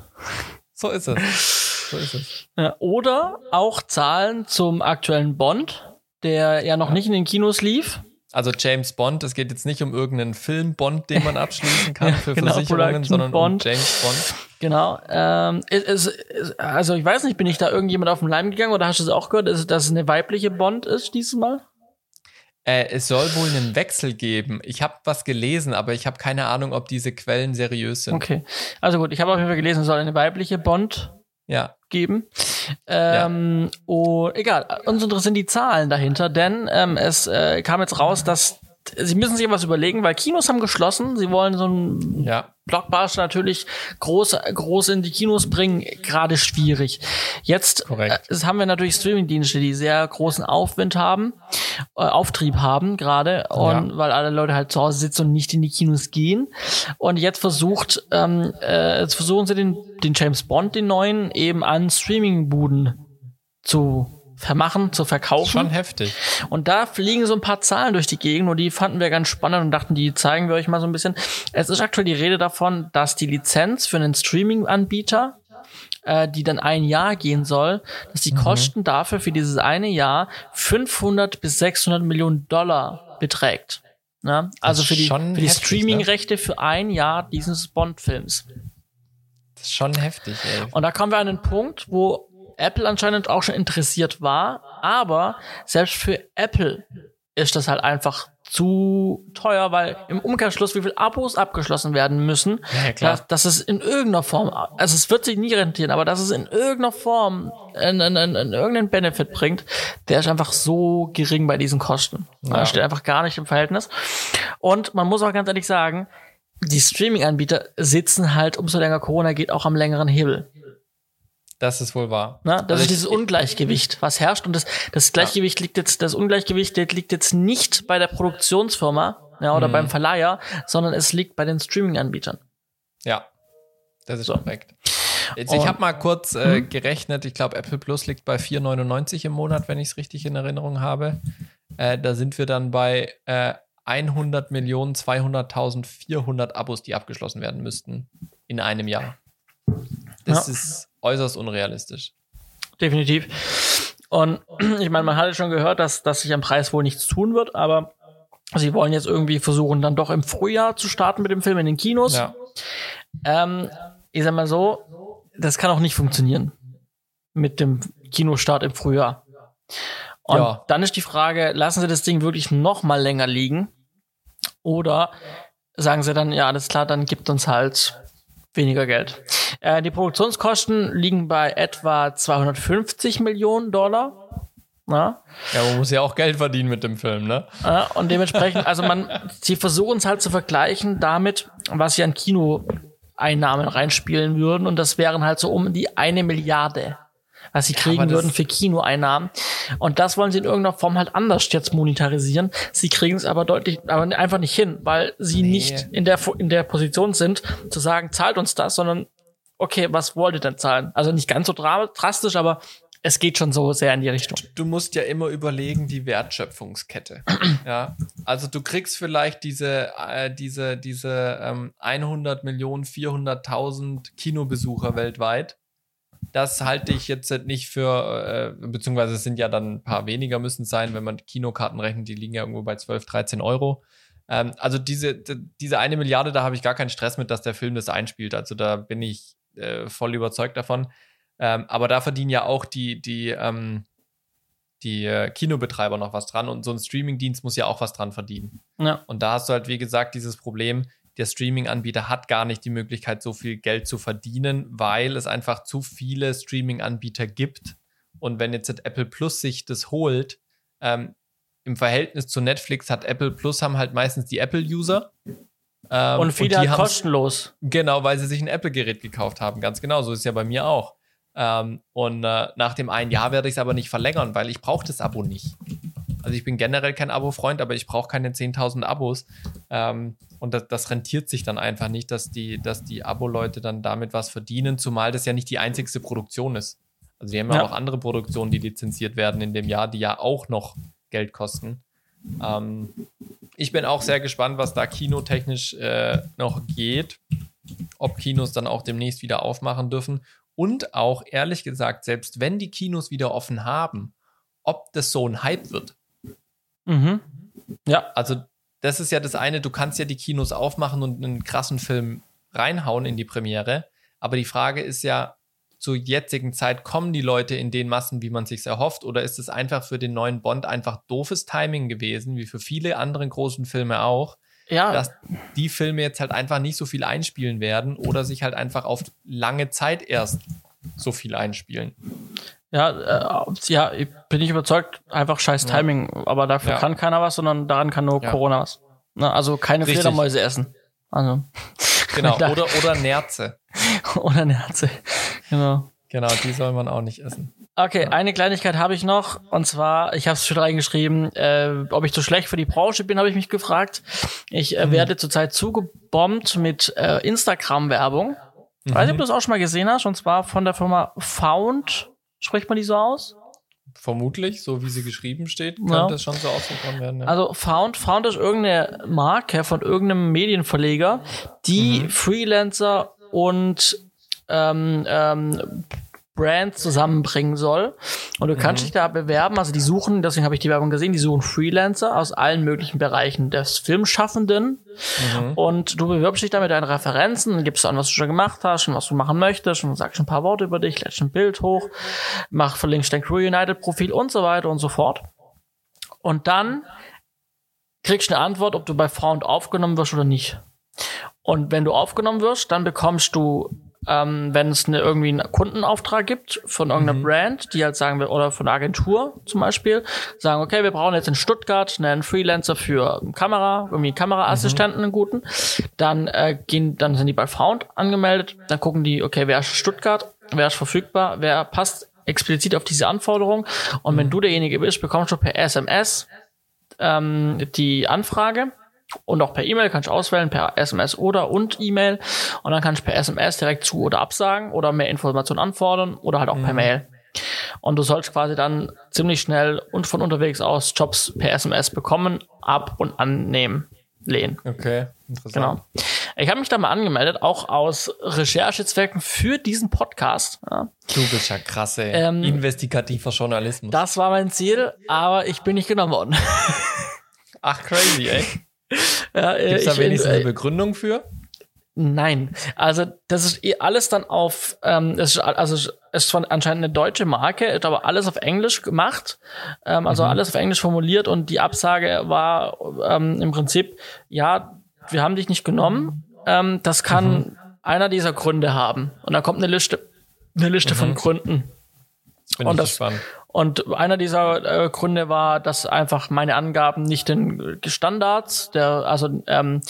So ist es. So ist es. Ja, oder auch Zahlen zum aktuellen Bond, der ja noch nicht in den Kinos lief. Also James Bond, es geht jetzt nicht um irgendeinen Film Bond, den man abschließen kann Ja, für genau, Versicherungen, Production sondern Bond. um James Bond. Genau. Ähm, es, es, also ich weiß nicht, bin ich da irgendjemand auf den Leim gegangen oder hast du es auch gehört, dass, dass es eine weibliche Bond ist dieses Mal? Äh, es soll wohl einen Wechsel geben. Ich habe was gelesen, aber ich habe keine Ahnung, ob diese Quellen seriös sind. Okay. Also gut, ich habe auf jeden Fall gelesen, es soll eine weibliche Bond Ja. Geben. Ähm, Und egal, uns interessieren die Zahlen dahinter, denn ähm, es äh, kam jetzt raus, dass sie müssen sich was überlegen, weil Kinos haben geschlossen. Sie wollen so ein Ja. Blockbuster natürlich groß, groß in die Kinos bringen, gerade schwierig. Jetzt äh, haben wir natürlich Streamingdienste, die sehr großen Aufwind haben, äh, Auftrieb haben gerade, Ja. weil alle Leute halt zu Hause sitzen und nicht in die Kinos gehen. Und jetzt versucht, ähm, äh, jetzt versuchen sie den, den James Bond, den neuen, eben an Streamingbuden zu vermachen, zu verkaufen. Schon heftig. Und da fliegen so ein paar Zahlen durch die Gegend und die fanden wir ganz spannend und dachten, die zeigen wir euch mal so ein bisschen. Es ist aktuell die Rede davon, dass die Lizenz für einen Streaming-Anbieter, äh, die dann ein Jahr gehen soll, dass die Kosten dafür für dieses eine Jahr 500 bis 600 Millionen Dollar beträgt. Na? Also für die, für die ne? Streaming-Rechte für ein Jahr dieses Bond-Films. Das ist schon heftig, ey. Und da kommen wir an den Punkt, wo Apple anscheinend auch schon interessiert war, aber selbst für Apple ist das halt einfach zu teuer, weil im Umkehrschluss, wie viel Abos abgeschlossen werden müssen, Ja, klar. dass, dass es in irgendeiner Form, also es wird sich nie rentieren, aber dass es in irgendeiner Form einen, einen, einen, irgendeinen Benefit bringt, der ist einfach so gering bei diesen Kosten. Ja. Das steht einfach gar nicht im Verhältnis. Und man muss auch ganz ehrlich sagen, die Streaming-Anbieter sitzen halt, umso länger Corona geht, auch am längeren Hebel. Das ist wohl wahr. Ne? Das Also ist ich- dieses Ungleichgewicht, was herrscht. Und das, das Gleichgewicht liegt jetzt, das Ungleichgewicht liegt jetzt nicht bei der Produktionsfirma ja, oder Mhm. beim Verleiher, sondern es liegt bei den Streaming-Anbietern. Ja, das ist So. korrekt. Jetzt, ich habe mal kurz äh, Mhm. gerechnet. Ich glaube, Apple Plus liegt bei 4,99 im Monat, wenn ich es richtig in Erinnerung habe. Äh, da sind wir dann bei äh, 100.200.400 Abos, die abgeschlossen werden müssten in einem Jahr. Das Ja. ist äußerst unrealistisch. Definitiv. Und ich meine, man hatte schon gehört, dass, dass sich am Preis wohl nichts tun wird, aber sie wollen jetzt irgendwie versuchen, dann doch im Frühjahr zu starten mit dem Film in den Kinos. Ja, Ähm, ich sag mal so, das kann auch nicht funktionieren mit dem Kinostart im Frühjahr. Und Ja. dann ist die Frage, lassen Sie das Ding wirklich noch mal länger liegen? Oder sagen Sie dann, ja, alles klar, dann gibt uns halt weniger Geld. Äh, die Produktionskosten liegen bei etwa 250 Millionen Dollar. Na? ja, man muss ja auch Geld verdienen mit dem Film, ne? Ja, und dementsprechend, also man, sie versuchen es halt zu vergleichen damit, was sie an Kinoeinnahmen reinspielen würden. Und das wären halt so um die eine Milliarde, was sie kriegen das- würden für Kinoeinnahmen. Und das wollen sie in irgendeiner Form halt anders jetzt monetarisieren. Sie kriegen es aber deutlich, aber einfach nicht hin, weil sie Nee. nicht in der, in der Position sind, zu sagen, zahlt uns das, sondern okay, was wollt ihr denn zahlen? Also nicht ganz so dra drastisch, aber es geht schon so sehr in die Richtung. du musst ja immer überlegen, die Wertschöpfungskette. ja, also du kriegst vielleicht diese, äh, diese, diese ähm, 100 Millionen, 400.000 Kinobesucher weltweit. Das halte ich jetzt nicht für, äh, beziehungsweise es sind ja dann ein paar weniger müssen es sein, wenn man Kinokarten rechnet, die liegen ja irgendwo bei 12, 13 Euro. Ähm, also diese, diese eine Milliarde, da habe ich gar keinen Stress mit, dass der Film das einspielt. Also da bin ich äh, voll überzeugt davon. Ähm, aber da verdienen ja auch die, die, ähm, die äh, Kinobetreiber noch was dran und so ein Streamingdienst muss ja auch was dran verdienen. Ja. Und da hast du halt, wie gesagt, dieses Problem, der Streaming-Anbieter hat gar nicht die Möglichkeit, so viel Geld zu verdienen, weil es einfach zu viele Streaming-Anbieter gibt. Und wenn jetzt Apple Plus sich das holt, ähm, im Verhältnis zu Netflix hat Apple Plus haben halt meistens die Apple-User. Ähm, Und viele die halt kostenlos. Genau, weil sie sich ein Apple-Gerät gekauft haben. Ganz genau, so ist es ja bei mir auch. Ähm, und äh, nach dem einen Jahr werde ich es aber nicht verlängern, weil ich brauche das Abo nicht. Also ich bin generell kein Abo-Freund, aber ich brauche keine 10.000 Abos. Ähm, und das, das rentiert sich dann einfach nicht, dass die, dass die Abo-Leute dann damit was verdienen, zumal das ja nicht die einzigste Produktion ist. Also die haben ja, Ja. auch andere Produktionen, die lizenziert werden in dem Jahr, die ja auch noch Geld kosten. Ähm, ich bin auch sehr gespannt, was da kinotechnisch äh, noch geht. Ob Kinos dann auch demnächst wieder aufmachen dürfen. Und auch ehrlich gesagt, selbst wenn die Kinos wieder offen haben, ob das so ein Hype wird. Mhm. Ja, Also, das ist ja das eine, du kannst ja die Kinos aufmachen und einen krassen Film reinhauen in die Premiere. Aber die Frage ist ja, zur jetzigen Zeit kommen die Leute in den Massen, wie man sich erhofft, oder ist es einfach für den neuen Bond einfach doofes Timing gewesen, wie für viele andere großen Filme auch, ja, dass die Filme jetzt halt einfach nicht so viel einspielen werden oder sich halt einfach auf lange Zeit erst so viel einspielen. Ja, äh, ja, bin ich überzeugt, einfach scheiß Ja. Timing. Aber dafür Ja. kann keiner was, sondern daran kann nur Ja. Corona was. Na, also keine Richtig. Fledermäuse essen. Also, Genau. Oder, oder Nerze. oder eine Herze. Genau. Genau, die soll man auch nicht essen. Okay, eine Kleinigkeit habe ich noch. Und zwar, ich habe es schon reingeschrieben, äh, ob ich zu schlecht für die Branche bin, habe ich mich gefragt. Ich äh, werde zurzeit zugebombt mit äh, Instagram-Werbung. Weiß nicht, ob du das auch schon mal gesehen hast. Und zwar von der Firma Found. Spricht man die so aus? Vermutlich, so wie sie geschrieben steht, Ja. könnte es schon so ausgesprochen werden. Ja. Also Found, Found ist irgendeine Marke von irgendeinem Medienverleger, die Freelancer und ähm, ähm, Brands zusammenbringen soll. Und du kannst dich da bewerben, also die suchen, deswegen habe ich die Werbung gesehen, die suchen Freelancer aus allen möglichen Bereichen des Filmschaffenden. Und du bewirbst dich da mit deinen Referenzen, dann gibst du an, was du schon gemacht hast und was du machen möchtest und sagst ein paar Worte über dich, lädst ein Bild hoch, mach, verlinkst dein Crew United Profil und so weiter und so fort. Und dann kriegst du eine Antwort, ob du bei Found aufgenommen wirst oder nicht. Und wenn du aufgenommen wirst, dann bekommst du, ähm, wenn es eine, irgendwie einen Kundenauftrag gibt von irgendeiner Brand, die halt sagen will, oder von einer Agentur zum Beispiel, sagen, okay, wir brauchen jetzt in Stuttgart einen Freelancer für Kamera, irgendwie einen Kameraassistenten, einen guten, dann äh, gehen, dann sind die bei Found angemeldet, dann gucken die, okay, wer ist Stuttgart, wer ist verfügbar, wer passt explizit auf diese Anforderung und wenn du derjenige bist, bekommst du per SMS ähm, die Anfrage und auch per E-Mail kannst du auswählen, per SMS oder und E-Mail und dann kannst du per SMS direkt zu oder absagen oder mehr Informationen anfordern oder halt auch per Mail. Und du sollst quasi dann ziemlich schnell und von unterwegs aus Jobs per SMS bekommen, ab und annehmen, lehnen. Okay, interessant. Genau. Ich habe mich da mal angemeldet, auch aus Recherchezwecken für diesen Podcast. Ja. Du bist ja krass, ey. Ähm, Investigativer Journalismus. Das war mein Ziel, aber ich bin nicht genommen worden. Ach, crazy, ey. Ja, äh, Gibt's da ich- wenigstens äh, eine Begründung für? Nein, also das ist eh alles dann auf, ähm, das ist, also es ist zwar anscheinend eine deutsche Marke, ist aber alles auf Englisch gemacht, ähm, also alles auf Englisch formuliert und die Absage war ähm, im Prinzip, ja, wir haben dich nicht genommen, ähm, das kann einer dieser Gründe haben. Und da kommt eine Liste, eine Liste von Gründen. Bin Und ich das- gespannt. Und einer dieser äh, Gründe war, dass einfach meine Angaben nicht den Standards, der, also, ähm,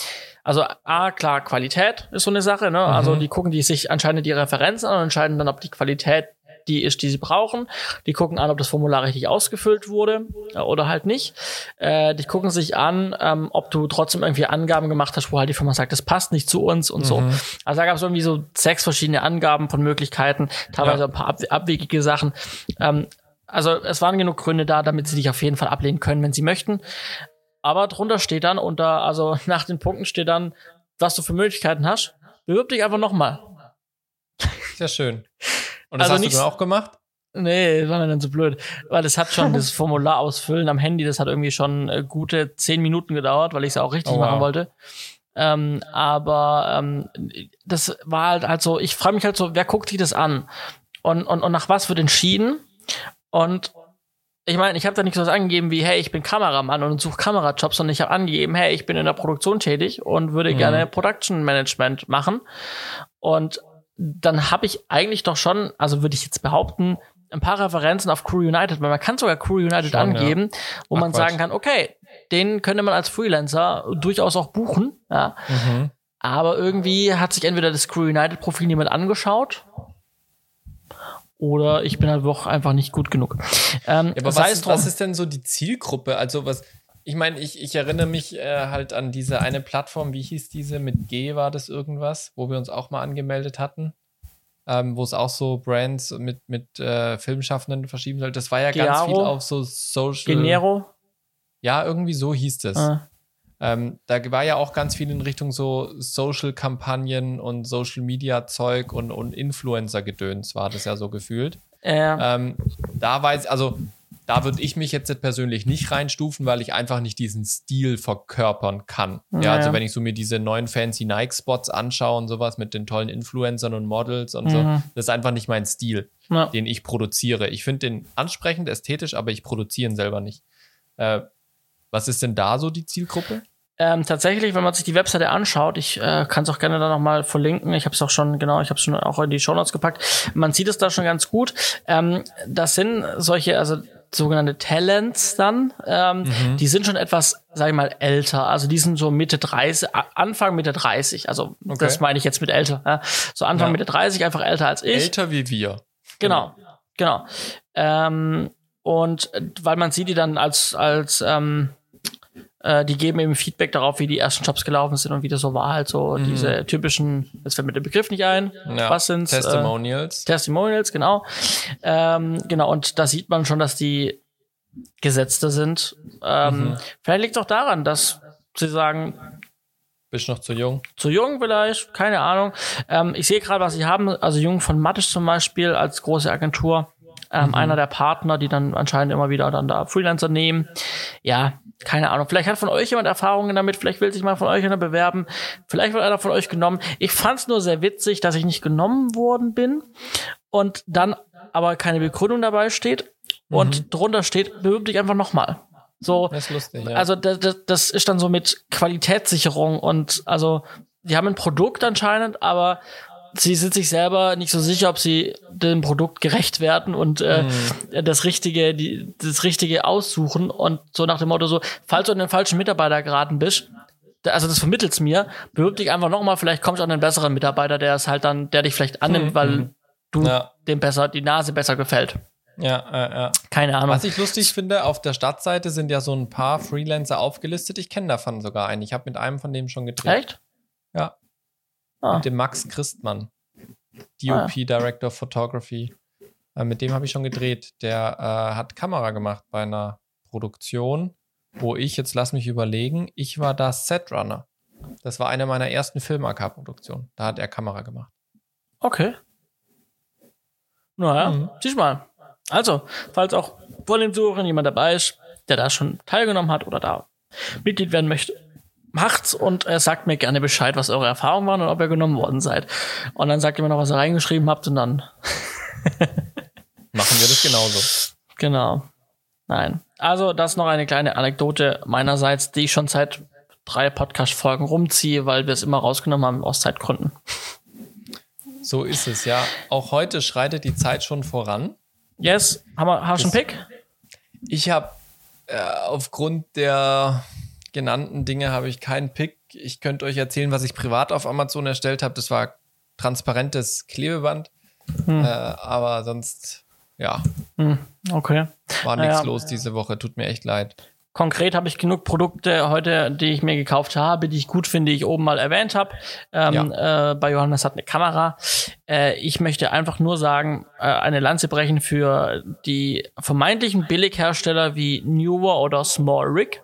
also A, klar, Qualität ist so eine Sache, ne? Also die gucken die sich anscheinend die Referenzen an und entscheiden dann, ob die Qualität die ist, die sie brauchen. Die gucken an, ob das Formular richtig ausgefüllt wurde äh, oder halt nicht. Äh, die gucken sich an, ähm, ob du trotzdem irgendwie Angaben gemacht hast, wo halt die Firma sagt, das passt nicht zu uns und so. Also da gab es irgendwie so sechs verschiedene Angaben von Möglichkeiten, teilweise Ja. ein paar ab abwegige Sachen. Ähm, also es waren genug Gründe da, damit sie dich auf jeden Fall ablehnen können, wenn sie möchten. Aber drunter steht dann unter, also nach den Punkten steht dann, was du für Möglichkeiten hast. Bewirb dich einfach nochmal. Sehr schön. Und das Also hast nichts- du dann auch gemacht? Nee, das war mir dann zu blöd. Weil das hat schon, das Formular ausfüllen am Handy, das hat irgendwie schon äh, gute zehn Minuten gedauert, weil ich es auch richtig Oh, wow. machen wollte. Ähm, aber ähm, das war halt, halt so, ich frage mich halt so, wer guckt sich das an? Und, und, und nach was wird entschieden? Und ich meine, ich habe da nicht so was angegeben wie, hey, ich bin Kameramann und suche Kamerajobs, sondern ich habe angegeben, hey, ich bin in der Produktion tätig und würde Mhm. gerne Production Management machen. Und dann habe ich eigentlich doch schon, also würde ich jetzt behaupten, ein paar Referenzen auf Crew United, weil man kann sogar Crew United Schon, angeben, wo Ach, man Quatsch. sagen kann, okay, den könnte man als Freelancer durchaus auch buchen, ja. Mhm. Aber irgendwie hat sich entweder das Crew United Profil niemand angeschaut oder ich bin halt auch einfach nicht gut genug. Ähm, Ja, aber was ist, was ist denn so die Zielgruppe? Also was, ich meine, ich, ich erinnere mich äh, halt an diese eine Plattform, wie hieß diese? Mit G war das irgendwas, wo wir uns auch mal angemeldet hatten. Ähm, wo es auch so Brands mit, mit äh, Filmschaffenden verschieben soll. Das war ja ganz Gearo? viel auf so Social. Genero. Ja, irgendwie so hieß das. Äh, Ähm, da war ja auch ganz viel in Richtung so Social-Kampagnen und Social-Media-Zeug und, und Influencer-Gedöns war das ja so gefühlt. äh, Ähm, da weiß, also da würde ich mich jetzt persönlich nicht reinstufen, weil ich einfach nicht diesen Stil verkörpern kann. Ja, Ja, also ja. wenn ich so mir diese neuen fancy Nike-Spots anschaue und sowas mit den tollen Influencern und Models und so, Mhm. das ist einfach nicht mein Stil, ja. den ich produziere. Ich finde den ansprechend, ästhetisch, aber ich produziere ihn selber nicht. Äh, was ist denn da so die Zielgruppe? Ähm, tatsächlich, wenn man sich die Webseite anschaut, ich äh, kann es auch gerne da nochmal verlinken. Ich habe es auch schon, genau, ich habe es schon auch in die Show Notes gepackt. Man sieht es da schon ganz gut. Ähm, das sind solche, also sogenannte Talents dann, ähm, mhm. die sind schon etwas, sag ich mal, älter. Also die sind so Mitte 30, Anfang Mitte 30. Also okay. das meine ich jetzt mit älter. Ja? So Anfang ja. Mitte 30, einfach älter als ich. Älter wie wir. Genau, genau. Ähm, und weil man sieht die dann als, als ähm, äh, die geben eben Feedback darauf, wie die ersten Jobs gelaufen sind und wie das so war. Halt so mhm. diese typischen, jetzt fällt mir der Begriff nicht ein. Ja. Was sind's? Testimonials. Äh, Testimonials, genau. Ähm, genau, und da sieht man schon, dass die Gesetzte sind. Ähm, mhm. Vielleicht liegt es auch daran, dass sie sagen, bist noch zu jung? Zu jung vielleicht, keine Ahnung. Ähm, ich sehe gerade, was sie haben. Also Jung von Mattes zum Beispiel als große Agentur. Ähm, mhm. Einer der Partner, die dann anscheinend immer wieder dann da Freelancer nehmen. Ja, keine Ahnung. Vielleicht hat von euch jemand Erfahrungen damit. Vielleicht will sich mal von euch einer bewerben. Vielleicht wird einer von euch genommen. Ich fand es nur sehr witzig, dass ich nicht genommen worden bin und dann aber keine Begründung dabei steht und mhm. drunter steht, bewirb dich einfach nochmal. So, das ist lustig, ja. also das, das, das ist dann so mit Qualitätssicherung und also die haben ein Produkt anscheinend, aber sie sind sich selber nicht so sicher, ob sie dem Produkt gerecht werden und äh, mm. das richtige, die, das richtige aussuchen und so nach dem Motto so, falls du an den falschen Mitarbeiter geraten bist, also das vermittelt's mir, bewirb dich einfach nochmal, vielleicht kommst du an einen besseren Mitarbeiter, der es halt dann, der dich vielleicht annimmt, mm. weil mhm. du ja. dem besser, die Nase besser gefällt. Ja, äh, ja. Keine Ahnung. Was ich lustig finde, auf der Startseite sind ja so ein paar Freelancer aufgelistet. Ich kenne davon sogar einen. Ich habe mit einem von dem schon gedreht. Echt? Ja. Ah. Mit dem Max Christmann. DOP, ah. Director of Photography. Äh, mit dem habe ich schon gedreht. Der äh, hat Kamera gemacht bei einer Produktion, wo ich, jetzt lass mich überlegen, ich war da Setrunner. Das war eine meiner ersten Film-AK-Produktionen. Da hat er Kamera gemacht. Okay. Naja, mhm. siehst mal. Also, falls auch vor dem Suchen jemand dabei ist, der da schon teilgenommen hat oder da Mitglied werden möchte, macht's und äh, sagt mir gerne Bescheid, was eure Erfahrungen waren und ob ihr genommen worden seid. Und dann sagt ihr mir noch, was ihr reingeschrieben habt und dann machen wir das genauso. Genau. Nein. Also, das ist noch eine kleine Anekdote meinerseits, die ich schon seit drei Podcast-Folgen rumziehe, weil wir es immer rausgenommen haben aus Zeitgründen. So ist es, ja. Auch heute schreitet die Zeit schon voran. Yes, haben wir, hast du einen Pick? Ich habe äh, aufgrund der genannten Dinge habe ich keinen Pick. Ich könnte euch erzählen, was ich privat auf Amazon erstellt habe. Das war transparentes Klebeband. Hm. Äh, aber sonst, ja. Hm. Okay. War nichts naja. los diese Woche. Tut mir echt leid. Konkret habe ich genug Produkte heute, die ich mir gekauft habe, die ich gut finde, die ich oben mal erwähnt habe. Ähm, ja. äh, bei Johannes hat eine Kamera. Äh, ich möchte einfach nur sagen, äh, eine Lanze brechen für die vermeintlichen Billighersteller wie Newer oder Small Rig,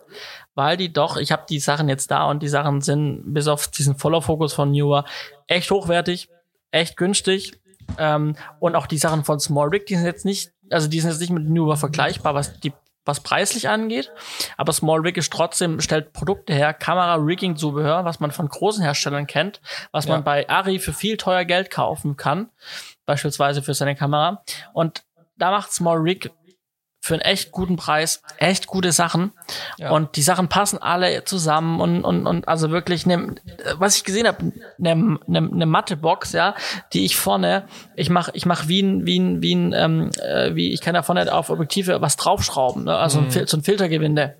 weil die doch, ich habe die Sachen jetzt da und die Sachen sind bis auf diesen Follow-Fokus von Newer echt hochwertig, echt günstig. Ähm, und auch die Sachen von Small Rig, die sind jetzt nicht, also die sind jetzt nicht mit Newer vergleichbar, was die was preislich angeht. Aber Small Rig ist trotzdem, stellt Produkte her, Kamera, Rigging, Zubehör, was man von großen Herstellern kennt, was ja. man bei Ari für viel teuer Geld kaufen kann. Beispielsweise für seine Kamera. Und da macht Small Rig für einen echt guten Preis echt gute Sachen. Ja. Und die Sachen passen alle zusammen und, und, und also wirklich, ne, was ich gesehen habe, eine ne, ne Mattebox, ja, die ich vorne, ich mache ich mach wie ein, wie ein, wie ein, ähm, äh, wie, ich kann da vorne auf Objektive was draufschrauben, ne? also mhm. ein, so ein Filtergewinde.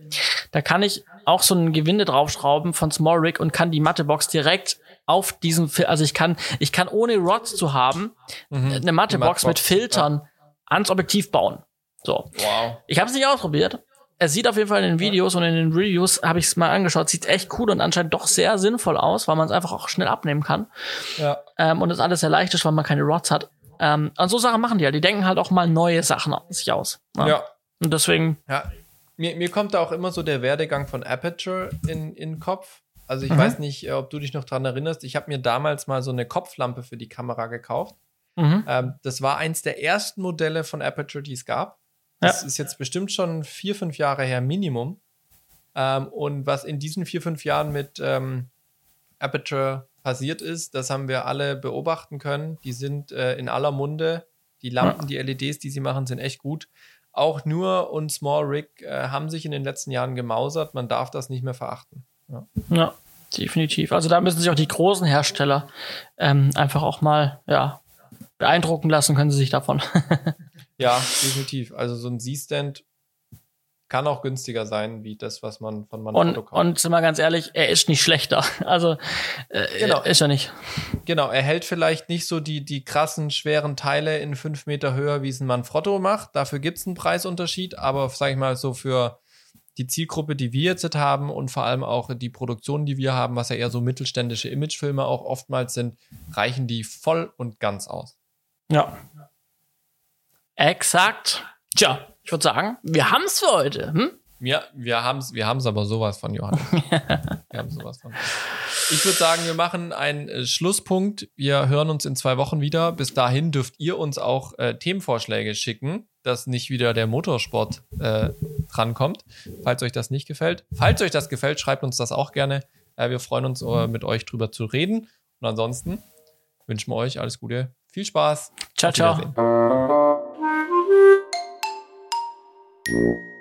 Da kann ich auch so ein Gewinde draufschrauben von Small Rig und kann die Mattebox direkt auf diesem, also ich kann, ich kann ohne Rods zu haben, mhm. eine Mattebox mit Filtern ja. ans Objektiv bauen. So. Wow. Ich habe es nicht ausprobiert. Es sieht auf jeden Fall in den Videos und in den Reviews habe ich es mal angeschaut. Sieht echt cool und anscheinend doch sehr sinnvoll aus, weil man es einfach auch schnell abnehmen kann. Ja. Ähm, und es alles sehr leicht ist, weil man keine Rods hat. Ähm, und so Sachen machen die ja. Die denken halt auch mal neue Sachen sich aus. Ne? Ja. Und deswegen. Ja. Mir, mir kommt da auch immer so der Werdegang von Aperture in, in den Kopf. Also ich mhm. weiß nicht, äh, ob du dich noch dran erinnerst. Ich habe mir damals mal so eine Kopflampe für die Kamera gekauft. Mhm. Ähm, das war eins der ersten Modelle von Aperture, die es gab. Das ja. ist jetzt bestimmt schon vier, fünf Jahre her Minimum. Ähm, und was in diesen vier, fünf Jahren mit ähm, Aperture passiert ist, das haben wir alle beobachten können. Die sind äh, in aller Munde. Die Lampen, ja. die LEDs, die sie machen, sind echt gut. Auch Nur und Small Rig äh, haben sich in den letzten Jahren gemausert. Man darf das nicht mehr verachten. Ja. ja. definitiv. Also da müssen sich auch die großen Hersteller ähm, einfach auch mal ja, beeindrucken lassen, können sie sich davon. ja, definitiv. Also so ein Z-Stand kann auch günstiger sein, wie das, was man von Manfrotto kauft. Und sind wir ganz ehrlich, er ist nicht schlechter. Also äh, genau. ist er nicht. Genau, er hält vielleicht nicht so die, die krassen, schweren Teile in fünf Meter höher, wie es ein Manfrotto macht. Dafür gibt es einen Preisunterschied, aber sag ich mal so für die Zielgruppe, die wir jetzt haben und vor allem auch die Produktion, die wir haben, was ja eher so mittelständische Imagefilme auch oftmals sind, reichen die voll und ganz aus. Ja. Exakt. Tja, ich würde sagen, wir haben es für heute. Hm? Ja, wir haben es wir haben's aber sowas von, Johannes. wir haben sowas von. Ich würde sagen, wir machen einen äh, Schlusspunkt. Wir hören uns in zwei Wochen wieder. Bis dahin dürft ihr uns auch äh, Themenvorschläge schicken, dass nicht wieder der Motorsport äh, drankommt, falls euch das nicht gefällt. Falls euch das gefällt, schreibt uns das auch gerne. Äh, wir freuen uns, äh, mit euch drüber zu reden. Und ansonsten wünschen wir euch alles Gute. Viel Spaß. Ciao, ciao. you.